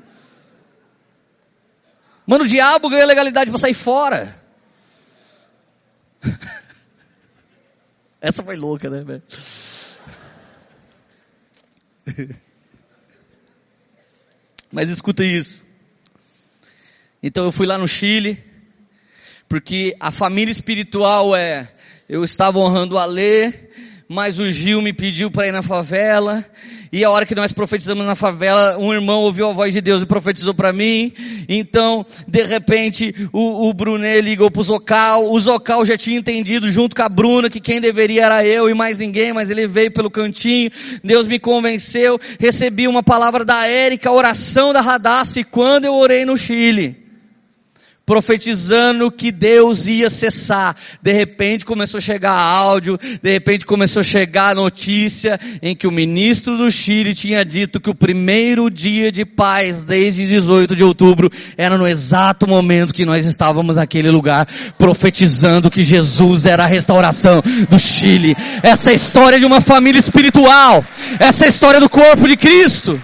Mano, o diabo ganha legalidade para sair fora. Essa foi louca, né, velho? Mas escuta isso. Então eu fui lá no Chile, porque a família espiritual é, eu estava honrando a lei, mas o Gil me pediu para ir na favela, e a hora que nós profetizamos na favela, um irmão ouviu a voz de Deus e profetizou para mim, então, de repente, o, o Brunet ligou pro Zocal, o Zocal já tinha entendido junto com a Bruna que quem deveria era eu e mais ninguém, mas ele veio pelo cantinho, Deus me convenceu, recebi uma palavra da Érica, oração da Radassa, e quando eu orei no Chile, profetizando que Deus ia cessar. De repente começou a chegar áudio, de repente começou a chegar notícia em que o ministro do Chile tinha dito que o primeiro dia de paz desde 18 de outubro era no exato momento que nós estávamos naquele lugar profetizando que Jesus era a restauração do Chile. Essa é a história de uma família espiritual. Essa é a história do corpo de Cristo.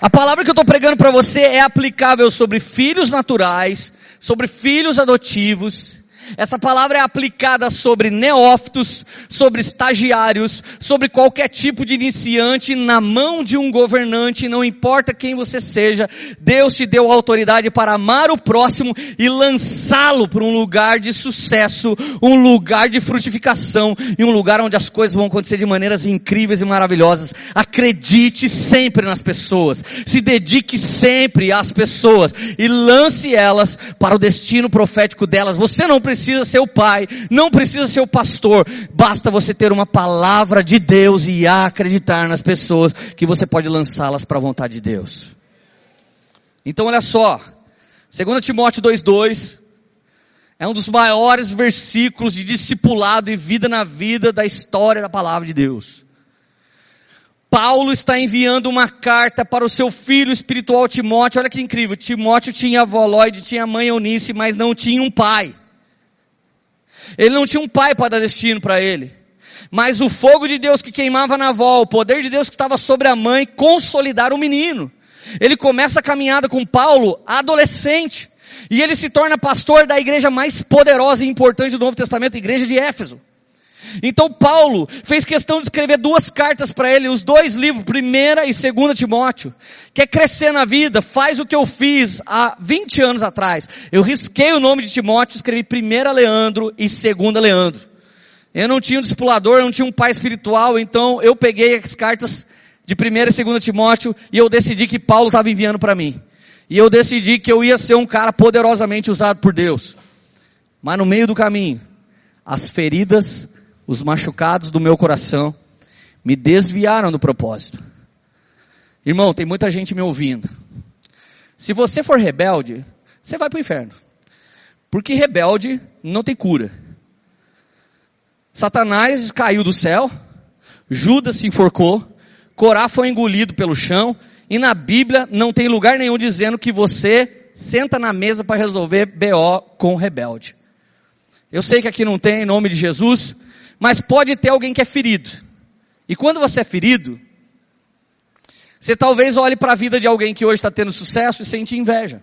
A palavra que eu estou pregando para você é aplicável sobre filhos naturais, sobre filhos adotivos, essa palavra é aplicada sobre neófitos, sobre estagiários, sobre qualquer tipo de iniciante na mão de um governante, não importa quem você seja, Deus te deu autoridade para amar o próximo e lançá-lo para um lugar de sucesso, um lugar de frutificação e um lugar onde as coisas vão acontecer de maneiras incríveis e maravilhosas. Acredite sempre nas pessoas, se dedique sempre às pessoas e lance elas para o destino profético delas. Você não precisa precisa ser o pai, não precisa ser o pastor, basta você ter uma palavra de Deus e acreditar nas pessoas que você pode lançá-las para a vontade de Deus. Então olha só, 2 Timóteo 2,2 é um dos maiores versículos de discipulado e vida na vida da história da palavra de Deus. Paulo está enviando uma carta para o seu filho espiritual Timóteo. Olha que incrível. Timóteo tinha avó Lloyd, tinha mãe Eunice, mas não tinha um pai. Ele não tinha um pai para dar destino para ele. Mas o fogo de Deus que queimava na avó, o poder de Deus que estava sobre a mãe, consolidaram o menino. Ele começa a caminhada com Paulo, adolescente. E ele se torna pastor da igreja mais poderosa e importante do Novo Testamento, a igreja de Éfeso. Então Paulo fez questão de escrever duas cartas para ele, os dois livros, primeira e segunda Timóteo. Quer crescer na vida? Faz o que eu fiz há 20 anos atrás. Eu risquei o nome de Timóteo, escrevi primeira Leandro e segunda Leandro. Eu não tinha um discipulador, não tinha um pai espiritual, então eu peguei as cartas de primeira e segunda Timóteo e eu decidi que Paulo estava enviando para mim. E eu decidi que eu ia ser um cara poderosamente usado por Deus. Mas no meio do caminho, as feridas os machucados do meu coração me desviaram do propósito. Irmão, tem muita gente me ouvindo. Se você for rebelde, você vai para o inferno. Porque rebelde não tem cura. Satanás caiu do céu, Judas se enforcou, Corá foi engolido pelo chão, e na Bíblia não tem lugar nenhum dizendo que você senta na mesa para resolver BO com rebelde. Eu sei que aqui não tem, em nome de Jesus, mas pode ter alguém que é ferido. E quando você é ferido, você talvez olhe para a vida de alguém que hoje está tendo sucesso e sente inveja.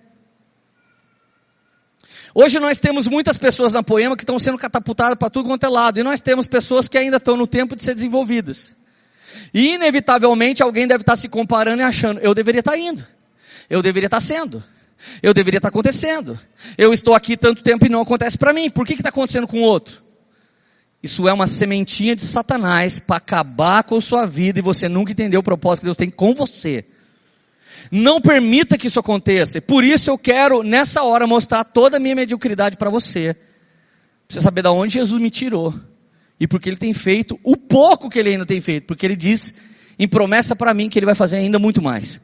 Hoje nós temos muitas pessoas na Poema que estão sendo catapultadas para tudo quanto é lado, e nós temos pessoas que ainda estão no tempo de ser desenvolvidas. E inevitavelmente alguém deve estar se comparando e achando, eu deveria estar indo. Eu deveria estar sendo. Eu deveria estar acontecendo. Eu estou aqui tanto tempo e não acontece para mim. Por que está acontecendo com o outro? Isso é uma sementinha de Satanás para acabar com a sua vida e você nunca entendeu o propósito que Deus tem com você. Não permita que isso aconteça. Por isso eu quero, nessa hora, mostrar toda a minha mediocridade para você. Pra você saber de onde Jesus me tirou. E porque Ele tem feito o pouco que Ele ainda tem feito. Porque Ele diz em promessa para mim que Ele vai fazer ainda muito mais.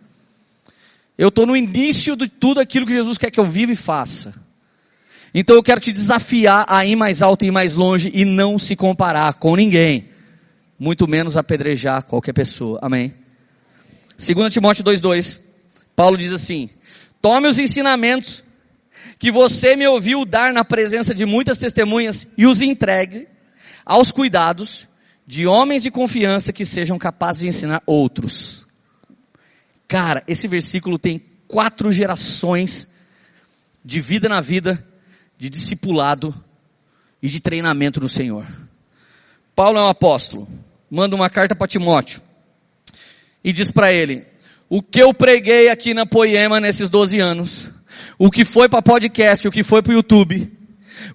Eu estou no início de tudo aquilo que Jesus quer que eu viva e faça. Então eu quero te desafiar a ir mais alto e ir mais longe e não se comparar com ninguém. Muito menos apedrejar qualquer pessoa. Amém? 2 Timóteo 2,2. Paulo diz assim: Tome os ensinamentos que você me ouviu dar na presença de muitas testemunhas e os entregue aos cuidados de homens de confiança que sejam capazes de ensinar outros. Cara, esse versículo tem quatro gerações de vida na vida, de discipulado e de treinamento no Senhor. Paulo é um apóstolo, manda uma carta para Timóteo e diz para ele: o que eu preguei aqui na Poema nesses 12 anos, o que foi para podcast, o que foi para YouTube,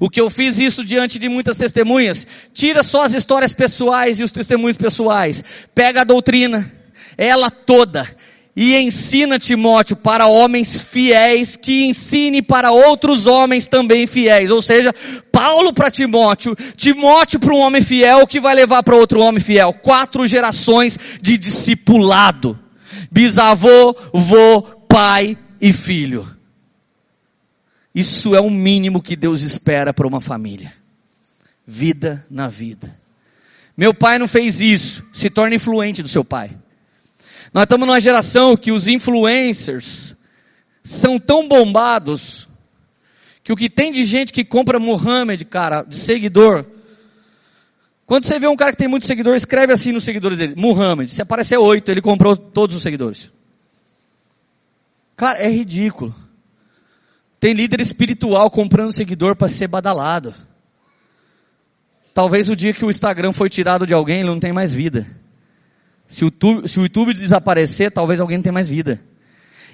o que eu fiz isso diante de muitas testemunhas, tira só as histórias pessoais e os testemunhos pessoais, pega a doutrina, ela toda, e ensina Timóteo para homens fiéis, que ensine para outros homens também fiéis. Ou seja, Paulo para Timóteo, Timóteo para um homem fiel, que vai levar para outro homem fiel. Quatro gerações de discipulado. Bisavô, vô, pai e filho. Isso é o mínimo que Deus espera para uma família. Vida na vida. Meu pai não fez isso. Se torne influente do seu pai. Nós estamos numa geração que os influencers são tão bombados que o que tem de gente que compra Muhammad, cara, de seguidor. Quando você vê um cara que tem muito seguidor, escreve assim nos seguidores dele, Muhammad. Se aparecer oito, ele comprou todos os seguidores. Cara, é ridículo. Tem líder espiritual comprando seguidor para ser badalado. Talvez o dia que o Instagram foi tirado de alguém, ele não tem mais vida. Se o, YouTube, se o YouTube desaparecer, talvez alguém tenha mais vida.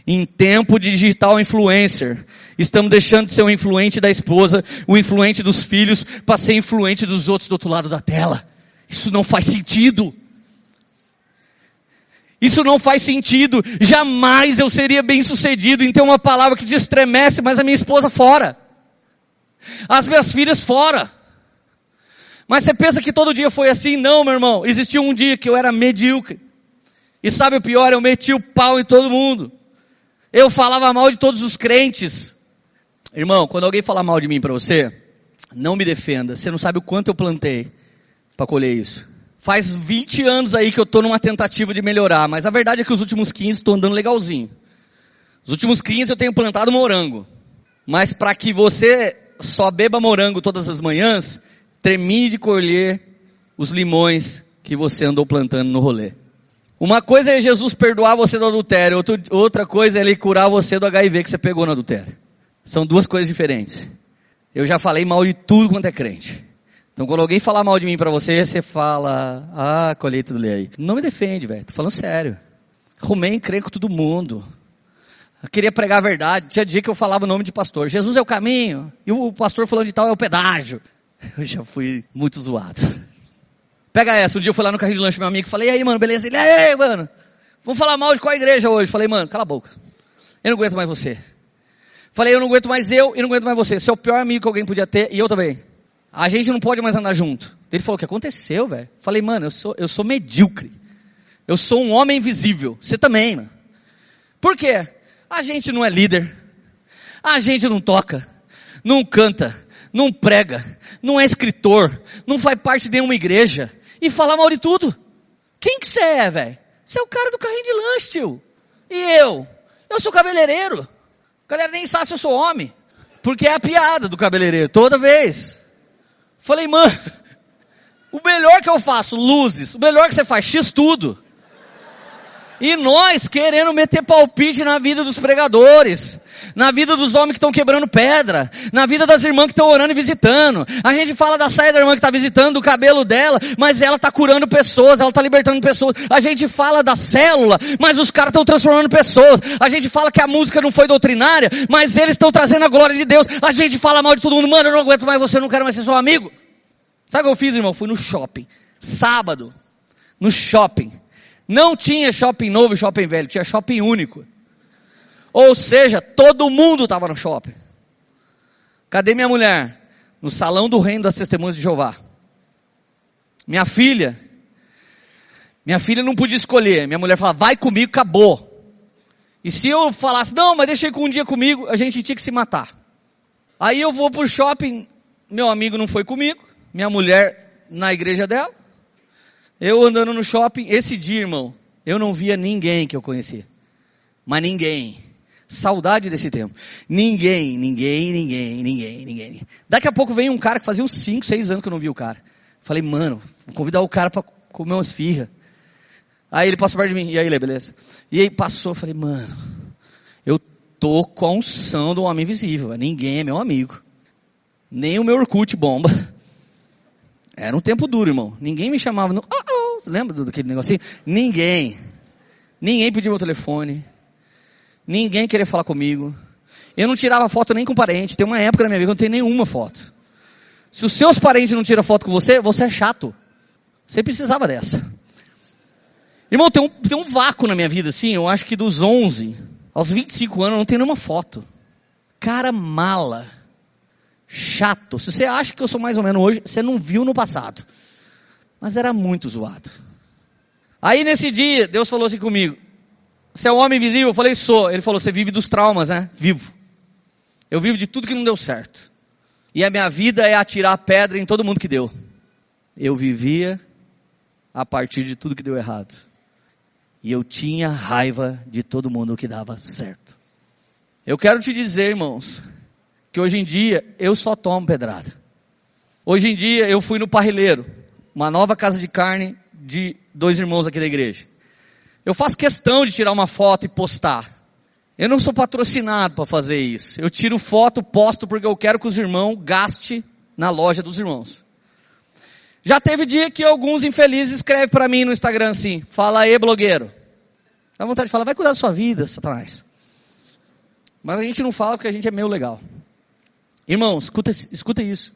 Em tempo de digital influencer, estamos deixando de ser o influente da esposa, o influente dos filhos, para ser influente dos outros do outro lado da tela. Isso não faz sentido. Isso não faz sentido. Jamais eu seria bem sucedido em ter uma palavra que te estremece, mas a minha esposa fora. As minhas filhas fora. Mas você pensa que todo dia foi assim? Não, meu irmão. Existiu um dia que eu era medíocre. E sabe o pior? Eu meti o pau em todo mundo. Eu falava mal de todos os crentes. Irmão, quando alguém falar mal de mim para você, não me defenda. Você não sabe o quanto eu plantei para colher isso. Faz 20 anos aí que eu estou numa tentativa de melhorar, mas a verdade é que os últimos 15 estou andando legalzinho. Os últimos 15 eu tenho plantado morango. Mas para que você só beba morango todas as manhãs, termine de colher os limões que você andou plantando no rolê. Uma coisa é Jesus perdoar você do adultério, outra coisa é ele curar você do HIV que você pegou no adultério. São duas coisas diferentes. Eu já falei mal de tudo quanto é crente. Então quando alguém falar mal de mim para você, você fala, ah, colheita do lei. Não me defende, velho. Tô falando sério. Rumei crê com todo mundo. Eu queria pregar a verdade. Tinha dia que eu falava o nome de pastor. Jesus é o caminho. E o pastor falando de tal é o pedágio. Eu já fui muito zoado. Pega essa, um dia eu fui lá no carrinho de lanche meu amigo, falei, e aí, mano, beleza? Ele, aí, mano, vamos falar mal de qual igreja hoje? Falei, mano, cala a boca. Eu não aguento mais você. Falei, eu não aguento mais eu e não aguento mais você. Você é o pior amigo que alguém podia ter e eu também. A gente não pode mais andar junto. Ele falou, o que aconteceu, velho? Falei, mano, eu sou, eu sou medíocre. Eu sou um homem invisível. Você também, mano. Por quê? A gente não é líder. A gente não toca. Não canta não prega, não é escritor, não faz parte de nenhuma igreja e fala mal de tudo. Quem que você é, velho? Você é o cara do carrinho de lanche, tio. E eu? Eu sou cabeleireiro. A galera nem sabe se eu sou homem. Porque é a piada do cabeleireiro, toda vez. Falei, mano, o melhor que eu faço, luzes, o melhor que você faz, X tudo. E nós querendo meter palpite na vida dos pregadores, na vida dos homens que estão quebrando pedra, na vida das irmãs que estão orando e visitando. A gente fala da saia da irmã que está visitando, do cabelo dela, mas ela está curando pessoas, ela está libertando pessoas. A gente fala da célula, mas os caras estão transformando pessoas. A gente fala que a música não foi doutrinária, mas eles estão trazendo a glória de Deus. A gente fala mal de todo mundo, mano, eu não aguento mais você, eu não quero mais ser seu amigo. Sabe o que eu fiz, irmão? Fui no shopping, sábado, no shopping. Não tinha shopping novo e shopping velho, tinha shopping único. Ou seja, todo mundo estava no shopping. Cadê minha mulher? No salão do reino das testemunhas de Jeová. Minha filha. Minha filha não podia escolher. Minha mulher falava, vai comigo, acabou. E se eu falasse, não, mas deixa com um dia comigo, a gente tinha que se matar. Aí eu vou pro shopping, meu amigo não foi comigo, minha mulher na igreja dela. Eu andando no shopping, esse dia, irmão, eu não via ninguém que eu conhecia. Mas ninguém. Saudade desse tempo. Ninguém, ninguém, ninguém, ninguém, ninguém. Daqui a pouco vem um cara que fazia uns 5, 6 anos que eu não vi o cara. Falei, mano, vou convidar o cara para comer umas firras. Aí ele passou perto de mim. E aí, Lê, beleza? E aí passou, falei, mano, eu tô com a unção do homem invisível. Ninguém é meu amigo. Nem o meu Orkut bomba. Era um tempo duro, irmão. Ninguém me chamava no. Oh, oh. Você lembra daquele negocinho? Ninguém. Ninguém pediu meu telefone. Ninguém queria falar comigo. Eu não tirava foto nem com parente. Tem uma época na minha vida que eu não tenho nenhuma foto. Se os seus parentes não tiram foto com você, você é chato. Você precisava dessa. Irmão, tem um, tem um vácuo na minha vida, assim. Eu acho que dos 11 aos 25 anos eu não tenho nenhuma foto. Cara mala chato. Se você acha que eu sou mais ou menos hoje, você não viu no passado. Mas era muito zoado. Aí nesse dia, Deus falou assim comigo: Você é um homem invisível? Eu falei: Sou. Ele falou: Você vive dos traumas, né? Vivo. Eu vivo de tudo que não deu certo. E a minha vida é atirar pedra em todo mundo que deu. Eu vivia a partir de tudo que deu errado. E eu tinha raiva de todo mundo que dava certo. Eu quero te dizer, irmãos, que hoje em dia eu só tomo pedrada. Hoje em dia eu fui no Parrileiro, uma nova casa de carne de dois irmãos aqui da igreja. Eu faço questão de tirar uma foto e postar. Eu não sou patrocinado para fazer isso. Eu tiro foto, posto porque eu quero que os irmãos gastem na loja dos irmãos. Já teve dia que alguns infelizes escrevem para mim no Instagram assim: Fala aí, blogueiro. Dá vontade de falar, vai cuidar da sua vida, Satanás. Mas a gente não fala porque a gente é meio legal. Irmão, escuta, escuta isso.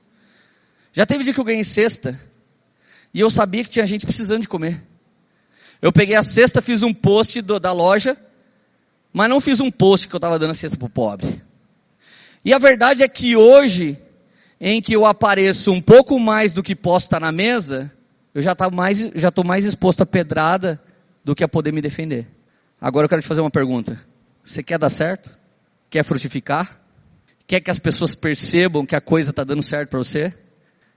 Já teve dia que eu ganhei cesta e eu sabia que tinha gente precisando de comer. Eu peguei a cesta, fiz um post do, da loja, mas não fiz um post que eu estava dando a cesta para o pobre. E a verdade é que hoje, em que eu apareço um pouco mais do que posso estar na mesa, eu já estou mais, já mais exposto a pedrada do que a poder me defender. Agora eu quero te fazer uma pergunta. Você quer dar certo? Quer frutificar? Quer que as pessoas percebam que a coisa está dando certo para você?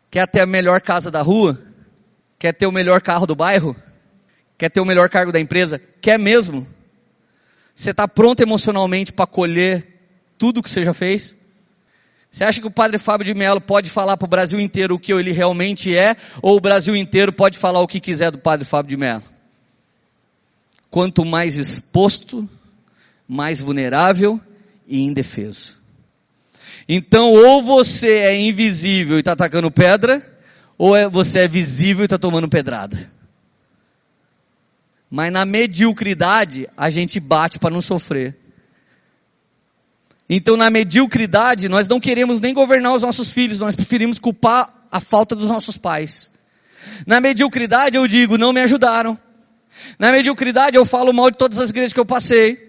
Quer ter a melhor casa da rua? Quer ter o melhor carro do bairro? Quer ter o melhor cargo da empresa? Quer mesmo? Você está pronto emocionalmente para colher tudo que você já fez? Você acha que o padre Fábio de Mello pode falar para o Brasil inteiro o que ele realmente é? Ou o Brasil inteiro pode falar o que quiser do padre Fábio de Mello? Quanto mais exposto, mais vulnerável e indefeso. Então, ou você é invisível e está atacando pedra, ou é, você é visível e está tomando pedrada. Mas na mediocridade, a gente bate para não sofrer. Então, na mediocridade, nós não queremos nem governar os nossos filhos, nós preferimos culpar a falta dos nossos pais. Na mediocridade, eu digo, não me ajudaram. Na mediocridade, eu falo mal de todas as igrejas que eu passei.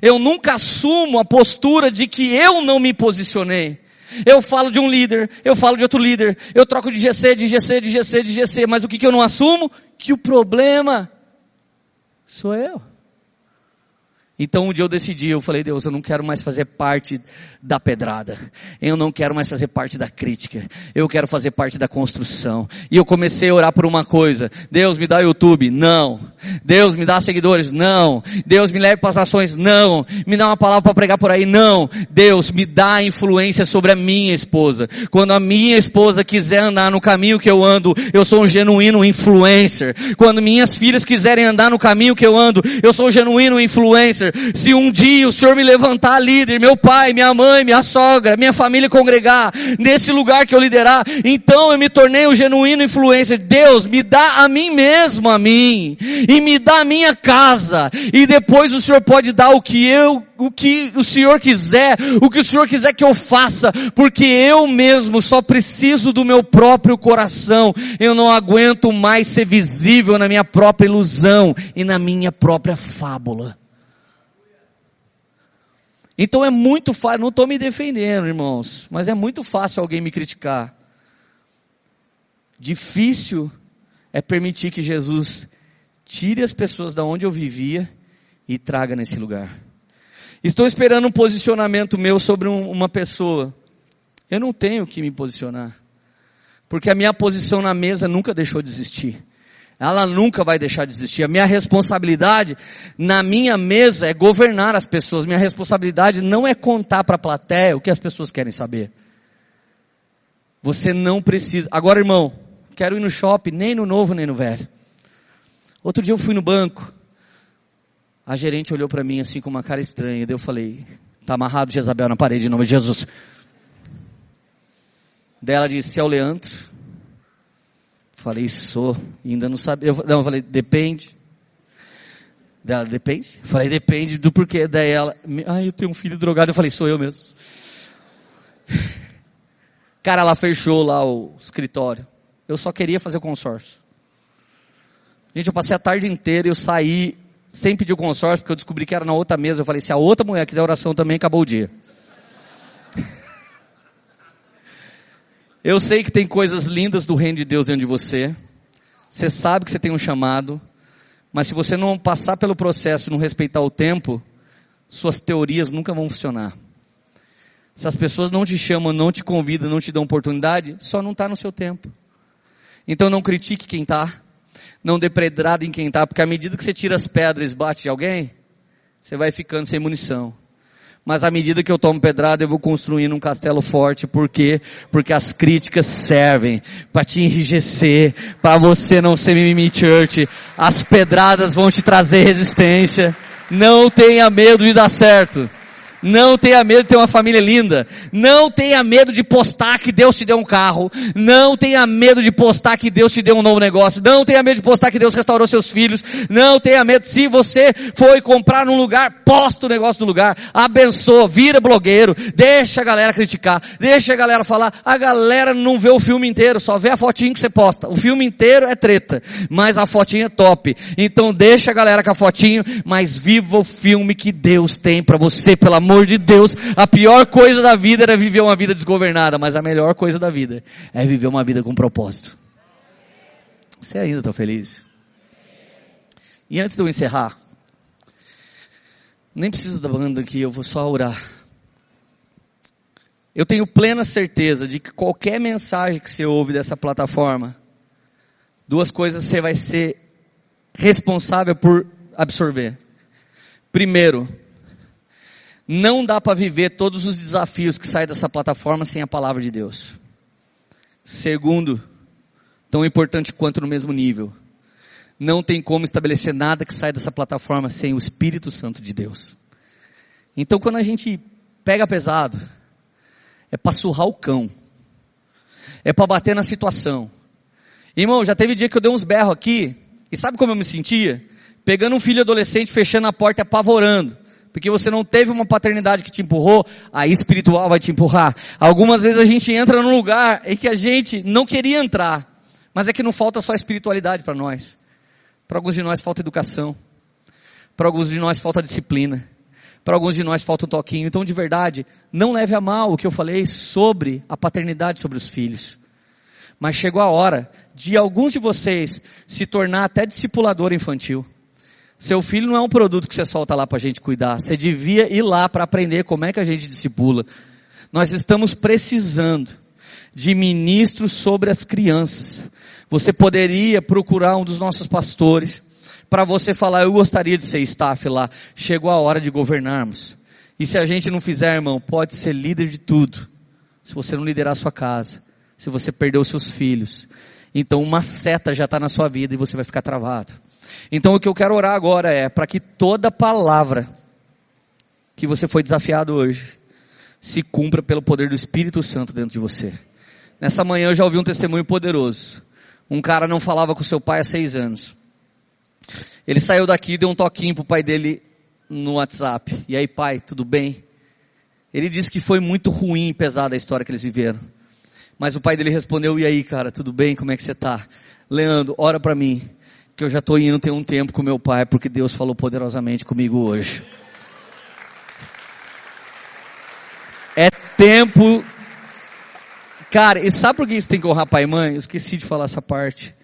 Eu nunca assumo a postura de que eu não me posicionei. Eu falo de um líder, eu falo de outro líder, eu troco de GC, de GC, de GC, de GC, mas o que, que eu não assumo? Que o problema sou eu. Então um dia eu decidi, eu falei, Deus, eu não quero mais fazer parte da pedrada. Eu não quero mais fazer parte da crítica. Eu quero fazer parte da construção. E eu comecei a orar por uma coisa. Deus me dá YouTube? Não. Deus me dá seguidores? Não. Deus me leve para as nações? Não. Me dá uma palavra para pregar por aí? Não. Deus me dá influência sobre a minha esposa. Quando a minha esposa quiser andar no caminho que eu ando, eu sou um genuíno influencer. Quando minhas filhas quiserem andar no caminho que eu ando, eu sou um genuíno influencer Se um dia o Senhor me levantar líder, meu pai, minha mãe, minha sogra, minha família congregar, nesse lugar que eu liderar, então eu me tornei um genuíno influencer. Deus, me dá a mim mesmo, a mim, e me dá a minha casa, e depois o Senhor pode dar o que eu o que o Senhor quiser, o que o Senhor quiser que eu faça, porque eu mesmo só preciso do meu próprio coração. Eu não aguento mais ser visível na minha própria ilusão e na minha própria fábula. Então é muito fácil, não estou me defendendo, irmãos, mas é muito fácil alguém me criticar. Difícil é permitir que Jesus tire as pessoas da onde eu vivia e traga nesse lugar. Estou esperando um posicionamento meu sobre um, uma pessoa. Eu não tenho que me posicionar. Porque a minha posição na mesa nunca deixou de existir. Ela nunca vai deixar de existir. A minha responsabilidade na minha mesa é governar as pessoas. Minha responsabilidade não é contar para a plateia o que as pessoas querem saber. Você não precisa. Agora, irmão, quero ir no shopping, nem no novo, nem no velho. Outro dia eu fui no banco. A gerente olhou para mim assim com uma cara estranha. Daí eu falei: Tá amarrado Jezabel na parede em nome de Jesus. Daí ela disse: É o Leandro. Falei, sou. Ainda não sabia. Eu, não, eu falei, depende. Dela, depende? Falei, depende do porquê. Daí ela, ah, eu tenho um filho drogado. Eu falei, sou eu mesmo. Cara, ela fechou lá o escritório. Eu só queria fazer consórcio. Gente, eu passei a tarde inteira eu saí sem pedir o consórcio, porque eu descobri que era na outra mesa. Eu falei, se a outra mulher quiser oração também, acabou o dia. Eu sei que tem coisas lindas do reino de Deus dentro de você. Você sabe que você tem um chamado. Mas se você não passar pelo processo não respeitar o tempo, suas teorias nunca vão funcionar. Se as pessoas não te chamam, não te convidam, não te dão oportunidade, só não está no seu tempo. Então não critique quem está. Não dê em quem está, porque à medida que você tira as pedras e bate de alguém, você vai ficando sem munição. Mas à medida que eu tomo pedrada, eu vou construindo um castelo forte. Por quê? Porque as críticas servem para te enrijecer, para você não ser mimimi church. As pedradas vão te trazer resistência. Não tenha medo de dar certo. Não tenha medo de ter uma família linda. Não tenha medo de postar que Deus te deu um carro. Não tenha medo de postar que Deus te deu um novo negócio. Não tenha medo de postar que Deus restaurou seus filhos. Não tenha medo. Se você foi comprar num lugar, posta o negócio no lugar. Abençoa, vira blogueiro. Deixa a galera criticar. Deixa a galera falar. A galera não vê o filme inteiro, só vê a fotinha que você posta. O filme inteiro é treta, mas a fotinha é top. Então deixa a galera com a fotinho, mas viva o filme que Deus tem para você, pelo amor amor de Deus, a pior coisa da vida era viver uma vida desgovernada, mas a melhor coisa da vida é viver uma vida com propósito. Você ainda está feliz? E antes de eu encerrar, nem precisa da banda aqui, eu vou só orar. Eu tenho plena certeza de que qualquer mensagem que você ouve dessa plataforma, duas coisas você vai ser responsável por absorver. Primeiro, não dá para viver todos os desafios que saem dessa plataforma sem a palavra de Deus. Segundo, tão importante quanto no mesmo nível, não tem como estabelecer nada que sai dessa plataforma sem o Espírito Santo de Deus. Então quando a gente pega pesado, é para surrar o cão. É para bater na situação. Irmão, já teve dia que eu dei uns berros aqui, e sabe como eu me sentia? Pegando um filho adolescente, fechando a porta, apavorando porque você não teve uma paternidade que te empurrou, a espiritual vai te empurrar. Algumas vezes a gente entra num lugar em que a gente não queria entrar, mas é que não falta só espiritualidade para nós. Para alguns de nós falta educação. Para alguns de nós falta disciplina. Para alguns de nós falta um toquinho. Então, de verdade, não leve a mal o que eu falei sobre a paternidade sobre os filhos. Mas chegou a hora de alguns de vocês se tornar até discipulador infantil Seu filho não é um produto que você solta lá para a gente cuidar. Você devia ir lá para aprender como é que a gente discipula. Nós estamos precisando de ministros sobre as crianças. Você poderia procurar um dos nossos pastores para você falar, eu gostaria de ser staff lá. Chegou a hora de governarmos. E se a gente não fizer, irmão, pode ser líder de tudo. Se você não liderar a sua casa, se você perder os seus filhos, então uma seta já está na sua vida e você vai ficar travado. Então o que eu quero orar agora é para que toda palavra que você foi desafiado hoje se cumpra pelo poder do Espírito Santo dentro de você. Nessa manhã eu já ouvi um testemunho poderoso. Um cara não falava com seu pai há seis anos. Ele saiu daqui e deu um toquinho pro pai dele no WhatsApp. E aí, pai, tudo bem? Ele disse que foi muito ruim e pesada a história que eles viveram. Mas o pai dele respondeu: E aí, cara, tudo bem? Como é que você tá? Leandro, ora para mim, que eu já estou indo ter um tempo com meu pai, porque Deus falou poderosamente comigo hoje. É tempo. Cara, e sabe por que você tem que honrar pai e mãe? Eu esqueci de falar essa parte.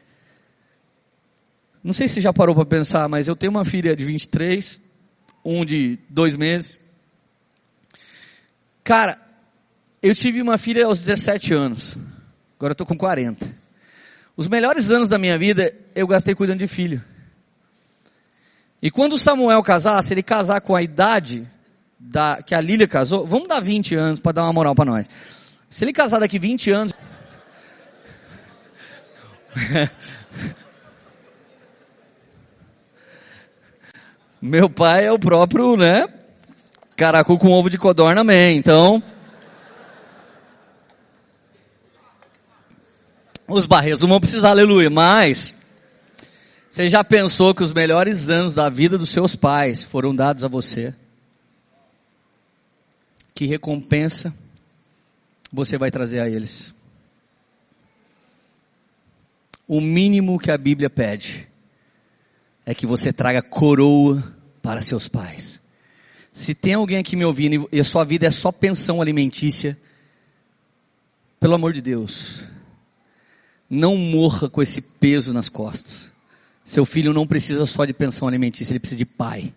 Não sei se já parou para pensar, mas eu tenho uma filha de 23, um de dois meses. Cara, eu tive uma filha aos 17 anos. Agora eu estou com 40. Os melhores anos da minha vida eu gastei cuidando de filho. E quando o Samuel casar, se ele casar com a idade da, que a Lília casou, vamos dar 20 anos para dar uma moral para nós. Se ele casar daqui 20 anos. Meu pai é o próprio, né? Caracu com ovo de codorna man, então. Os barreiros não vão precisar, aleluia, mas. Você já pensou que os melhores anos da vida dos seus pais foram dados a você? Que recompensa você vai trazer a eles? O mínimo que a Bíblia pede é que você traga coroa para seus pais. Se tem alguém aqui me ouvindo e a sua vida é só pensão alimentícia, pelo amor de Deus, não morra com esse peso nas costas. Seu filho não precisa só de pensão alimentícia, ele precisa de pai.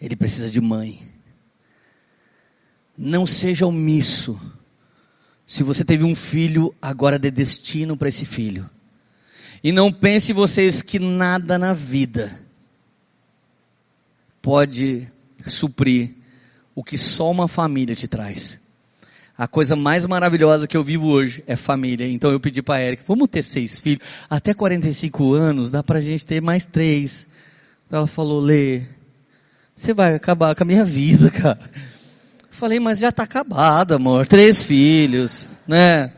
Ele precisa de mãe. Não seja omisso. Se você teve um filho, agora dê destino para esse filho. E não pense vocês que nada na vida pode suprir o que só uma família te traz. A coisa mais maravilhosa que eu vivo hoje é família. Então eu pedi para Érica, vamos ter seis filhos. Até 45 anos dá para a gente ter mais três. Ela falou, Lê, você vai acabar com a minha vida, cara. falei, mas já está acabado, amor. Três filhos, né?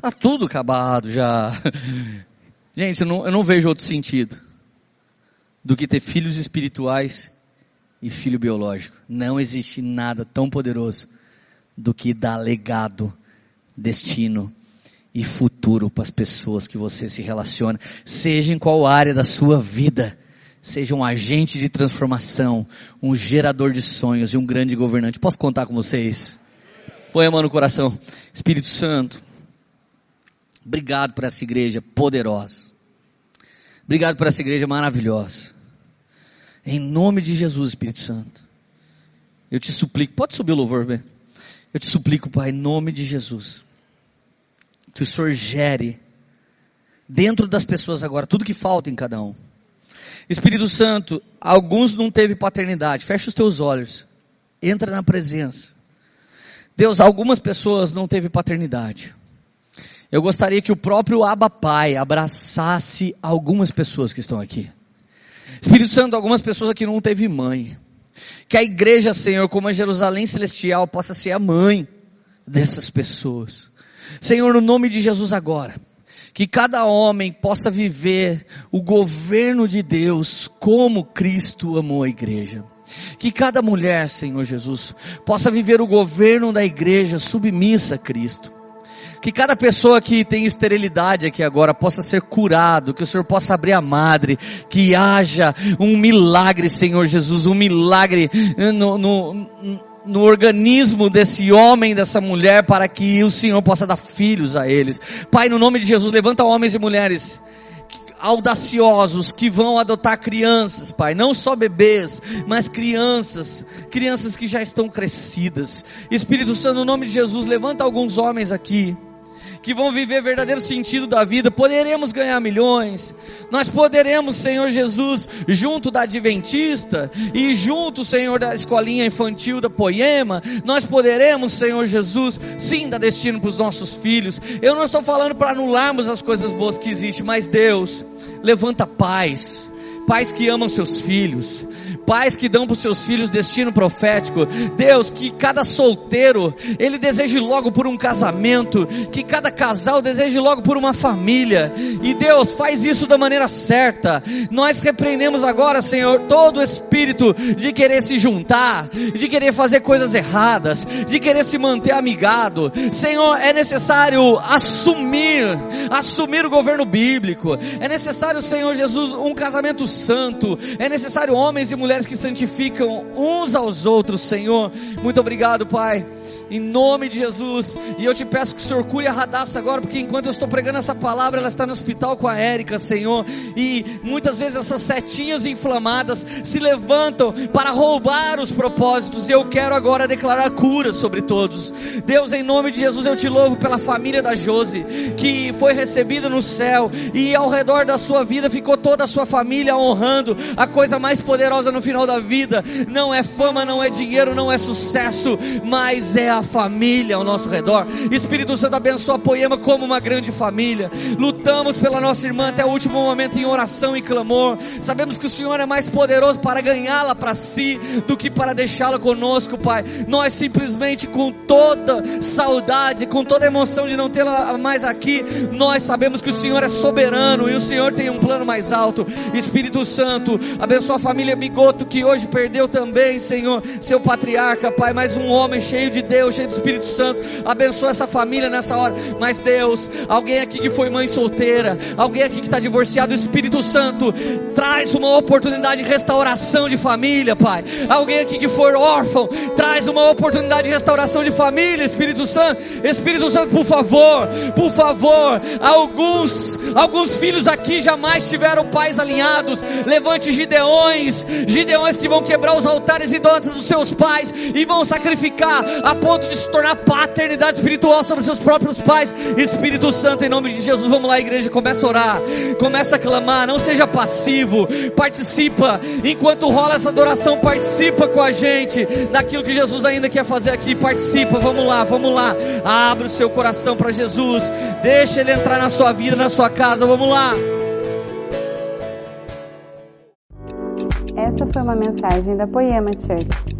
Tá tudo acabado já. Gente, eu não, eu não vejo outro sentido do que ter filhos espirituais e filho biológico. Não existe nada tão poderoso do que dar legado, destino e futuro para as pessoas que você se relaciona, seja em qual área da sua vida. Seja um agente de transformação, um gerador de sonhos e um grande governante. Posso contar com vocês? Põe a mão no coração. Espírito Santo, obrigado por essa igreja poderosa. Obrigado por essa igreja maravilhosa. Em nome de Jesus, Espírito Santo. Eu te suplico, pode subir o louvor, bem? Eu te suplico, Pai, em nome de Jesus. Que o Senhor gere dentro das pessoas agora tudo que falta em cada um. Espírito Santo, alguns não teve paternidade. Fecha os teus olhos. Entra na presença. Deus, algumas pessoas não teve paternidade. Eu gostaria que o próprio Abba Pai abraçasse algumas pessoas que estão aqui. Espírito Santo, algumas pessoas aqui não teve mãe. Que a igreja, Senhor, como a Jerusalém Celestial, possa ser a mãe dessas pessoas. Senhor, no nome de Jesus agora, que cada homem possa viver o governo de Deus como Cristo amou a igreja. Que cada mulher, Senhor Jesus, possa viver o governo da igreja submissa a Cristo. Que cada pessoa que tem esterilidade aqui agora possa ser curado, que o Senhor possa abrir a madre, que haja um milagre, Senhor Jesus, um milagre eh, no, no, no organismo desse homem, dessa mulher, para que o Senhor possa dar filhos a eles. Pai, no nome de Jesus, levanta homens e mulheres audaciosos que vão adotar crianças, Pai, não só bebês, mas crianças, crianças que já estão crescidas. Espírito Santo, no nome de Jesus, levanta alguns homens aqui que vão viver verdadeiro sentido da vida, poderemos ganhar milhões, nós poderemos, Senhor Jesus, junto da Adventista e junto, Senhor, da escolinha infantil da Poema, nós poderemos, Senhor Jesus, sim dar destino para os nossos filhos. Eu não estou falando para anularmos as coisas boas que existem, mas Deus, levanta paz, pais que amam seus filhos, pais que dão para os seus filhos destino profético. Deus, que cada solteiro, ele deseje logo por um casamento, que cada casal deseje logo por uma família. E Deus, faz isso da maneira certa. Nós repreendemos agora, Senhor, todo o espírito de querer se juntar, de querer fazer coisas erradas, de querer se manter amigado. Senhor, é necessário assumir, assumir o governo bíblico. É necessário, Senhor Jesus, um casamento santo. É necessário homens e mulheres que santificam uns aos outros, Senhor. Muito obrigado, Pai em nome de Jesus. E eu te peço que o Senhor cure a Radassa agora, porque enquanto eu estou pregando essa palavra, ela está no hospital com a Érica, Senhor. E muitas vezes essas setinhas inflamadas se levantam para roubar os propósitos. E eu quero agora declarar cura sobre todos. Deus, em nome de Jesus, eu te louvo pela família da Jose, que foi recebida no céu, e ao redor da sua vida ficou toda a sua família honrando a coisa mais poderosa no final da vida. Não é fama, não é dinheiro, não é sucesso, mas é a a família ao nosso redor. Espírito Santo abençoa Poema como uma grande família. Lutamos pela nossa irmã até o último momento em oração e clamor. Sabemos que o Senhor é mais poderoso para ganhá-la para si do que para deixá-la conosco, Pai. Nós simplesmente com toda saudade, com toda emoção de não tê-la mais aqui, nós sabemos que o Senhor é soberano e o Senhor tem um plano mais alto. Espírito Santo, abençoa a família Bigoto que hoje perdeu também, Senhor, seu patriarca, Pai, mais um homem cheio de Deus Deus, cheio do Espírito Santo. Abençoa essa família nessa hora. Mas Deus, alguém aqui que foi mãe solteira, alguém aqui que está divorciado, o Espírito Santo traz uma oportunidade de restauração de família, Pai. Alguém aqui que for órfão, traz uma oportunidade de restauração de família, Espírito Santo. Espírito Santo, por favor, por favor, alguns, alguns filhos aqui jamais tiveram pais alinhados. Levante Gideões, Gideões que vão quebrar os altares idólatras dos seus pais e vão sacrificar a ponto ponto de se tornar paternidade espiritual sobre seus próprios pais. Espírito Santo, em nome de Jesus, vamos lá, igreja, começa a orar, começa a clamar, não seja passivo, participa, enquanto rola essa adoração, participa com a gente daquilo que Jesus ainda quer fazer aqui, participa, vamos lá, vamos lá, abre o seu coração para Jesus, deixa Ele entrar na sua vida, na sua casa, vamos lá. Essa foi uma mensagem da Poema Church.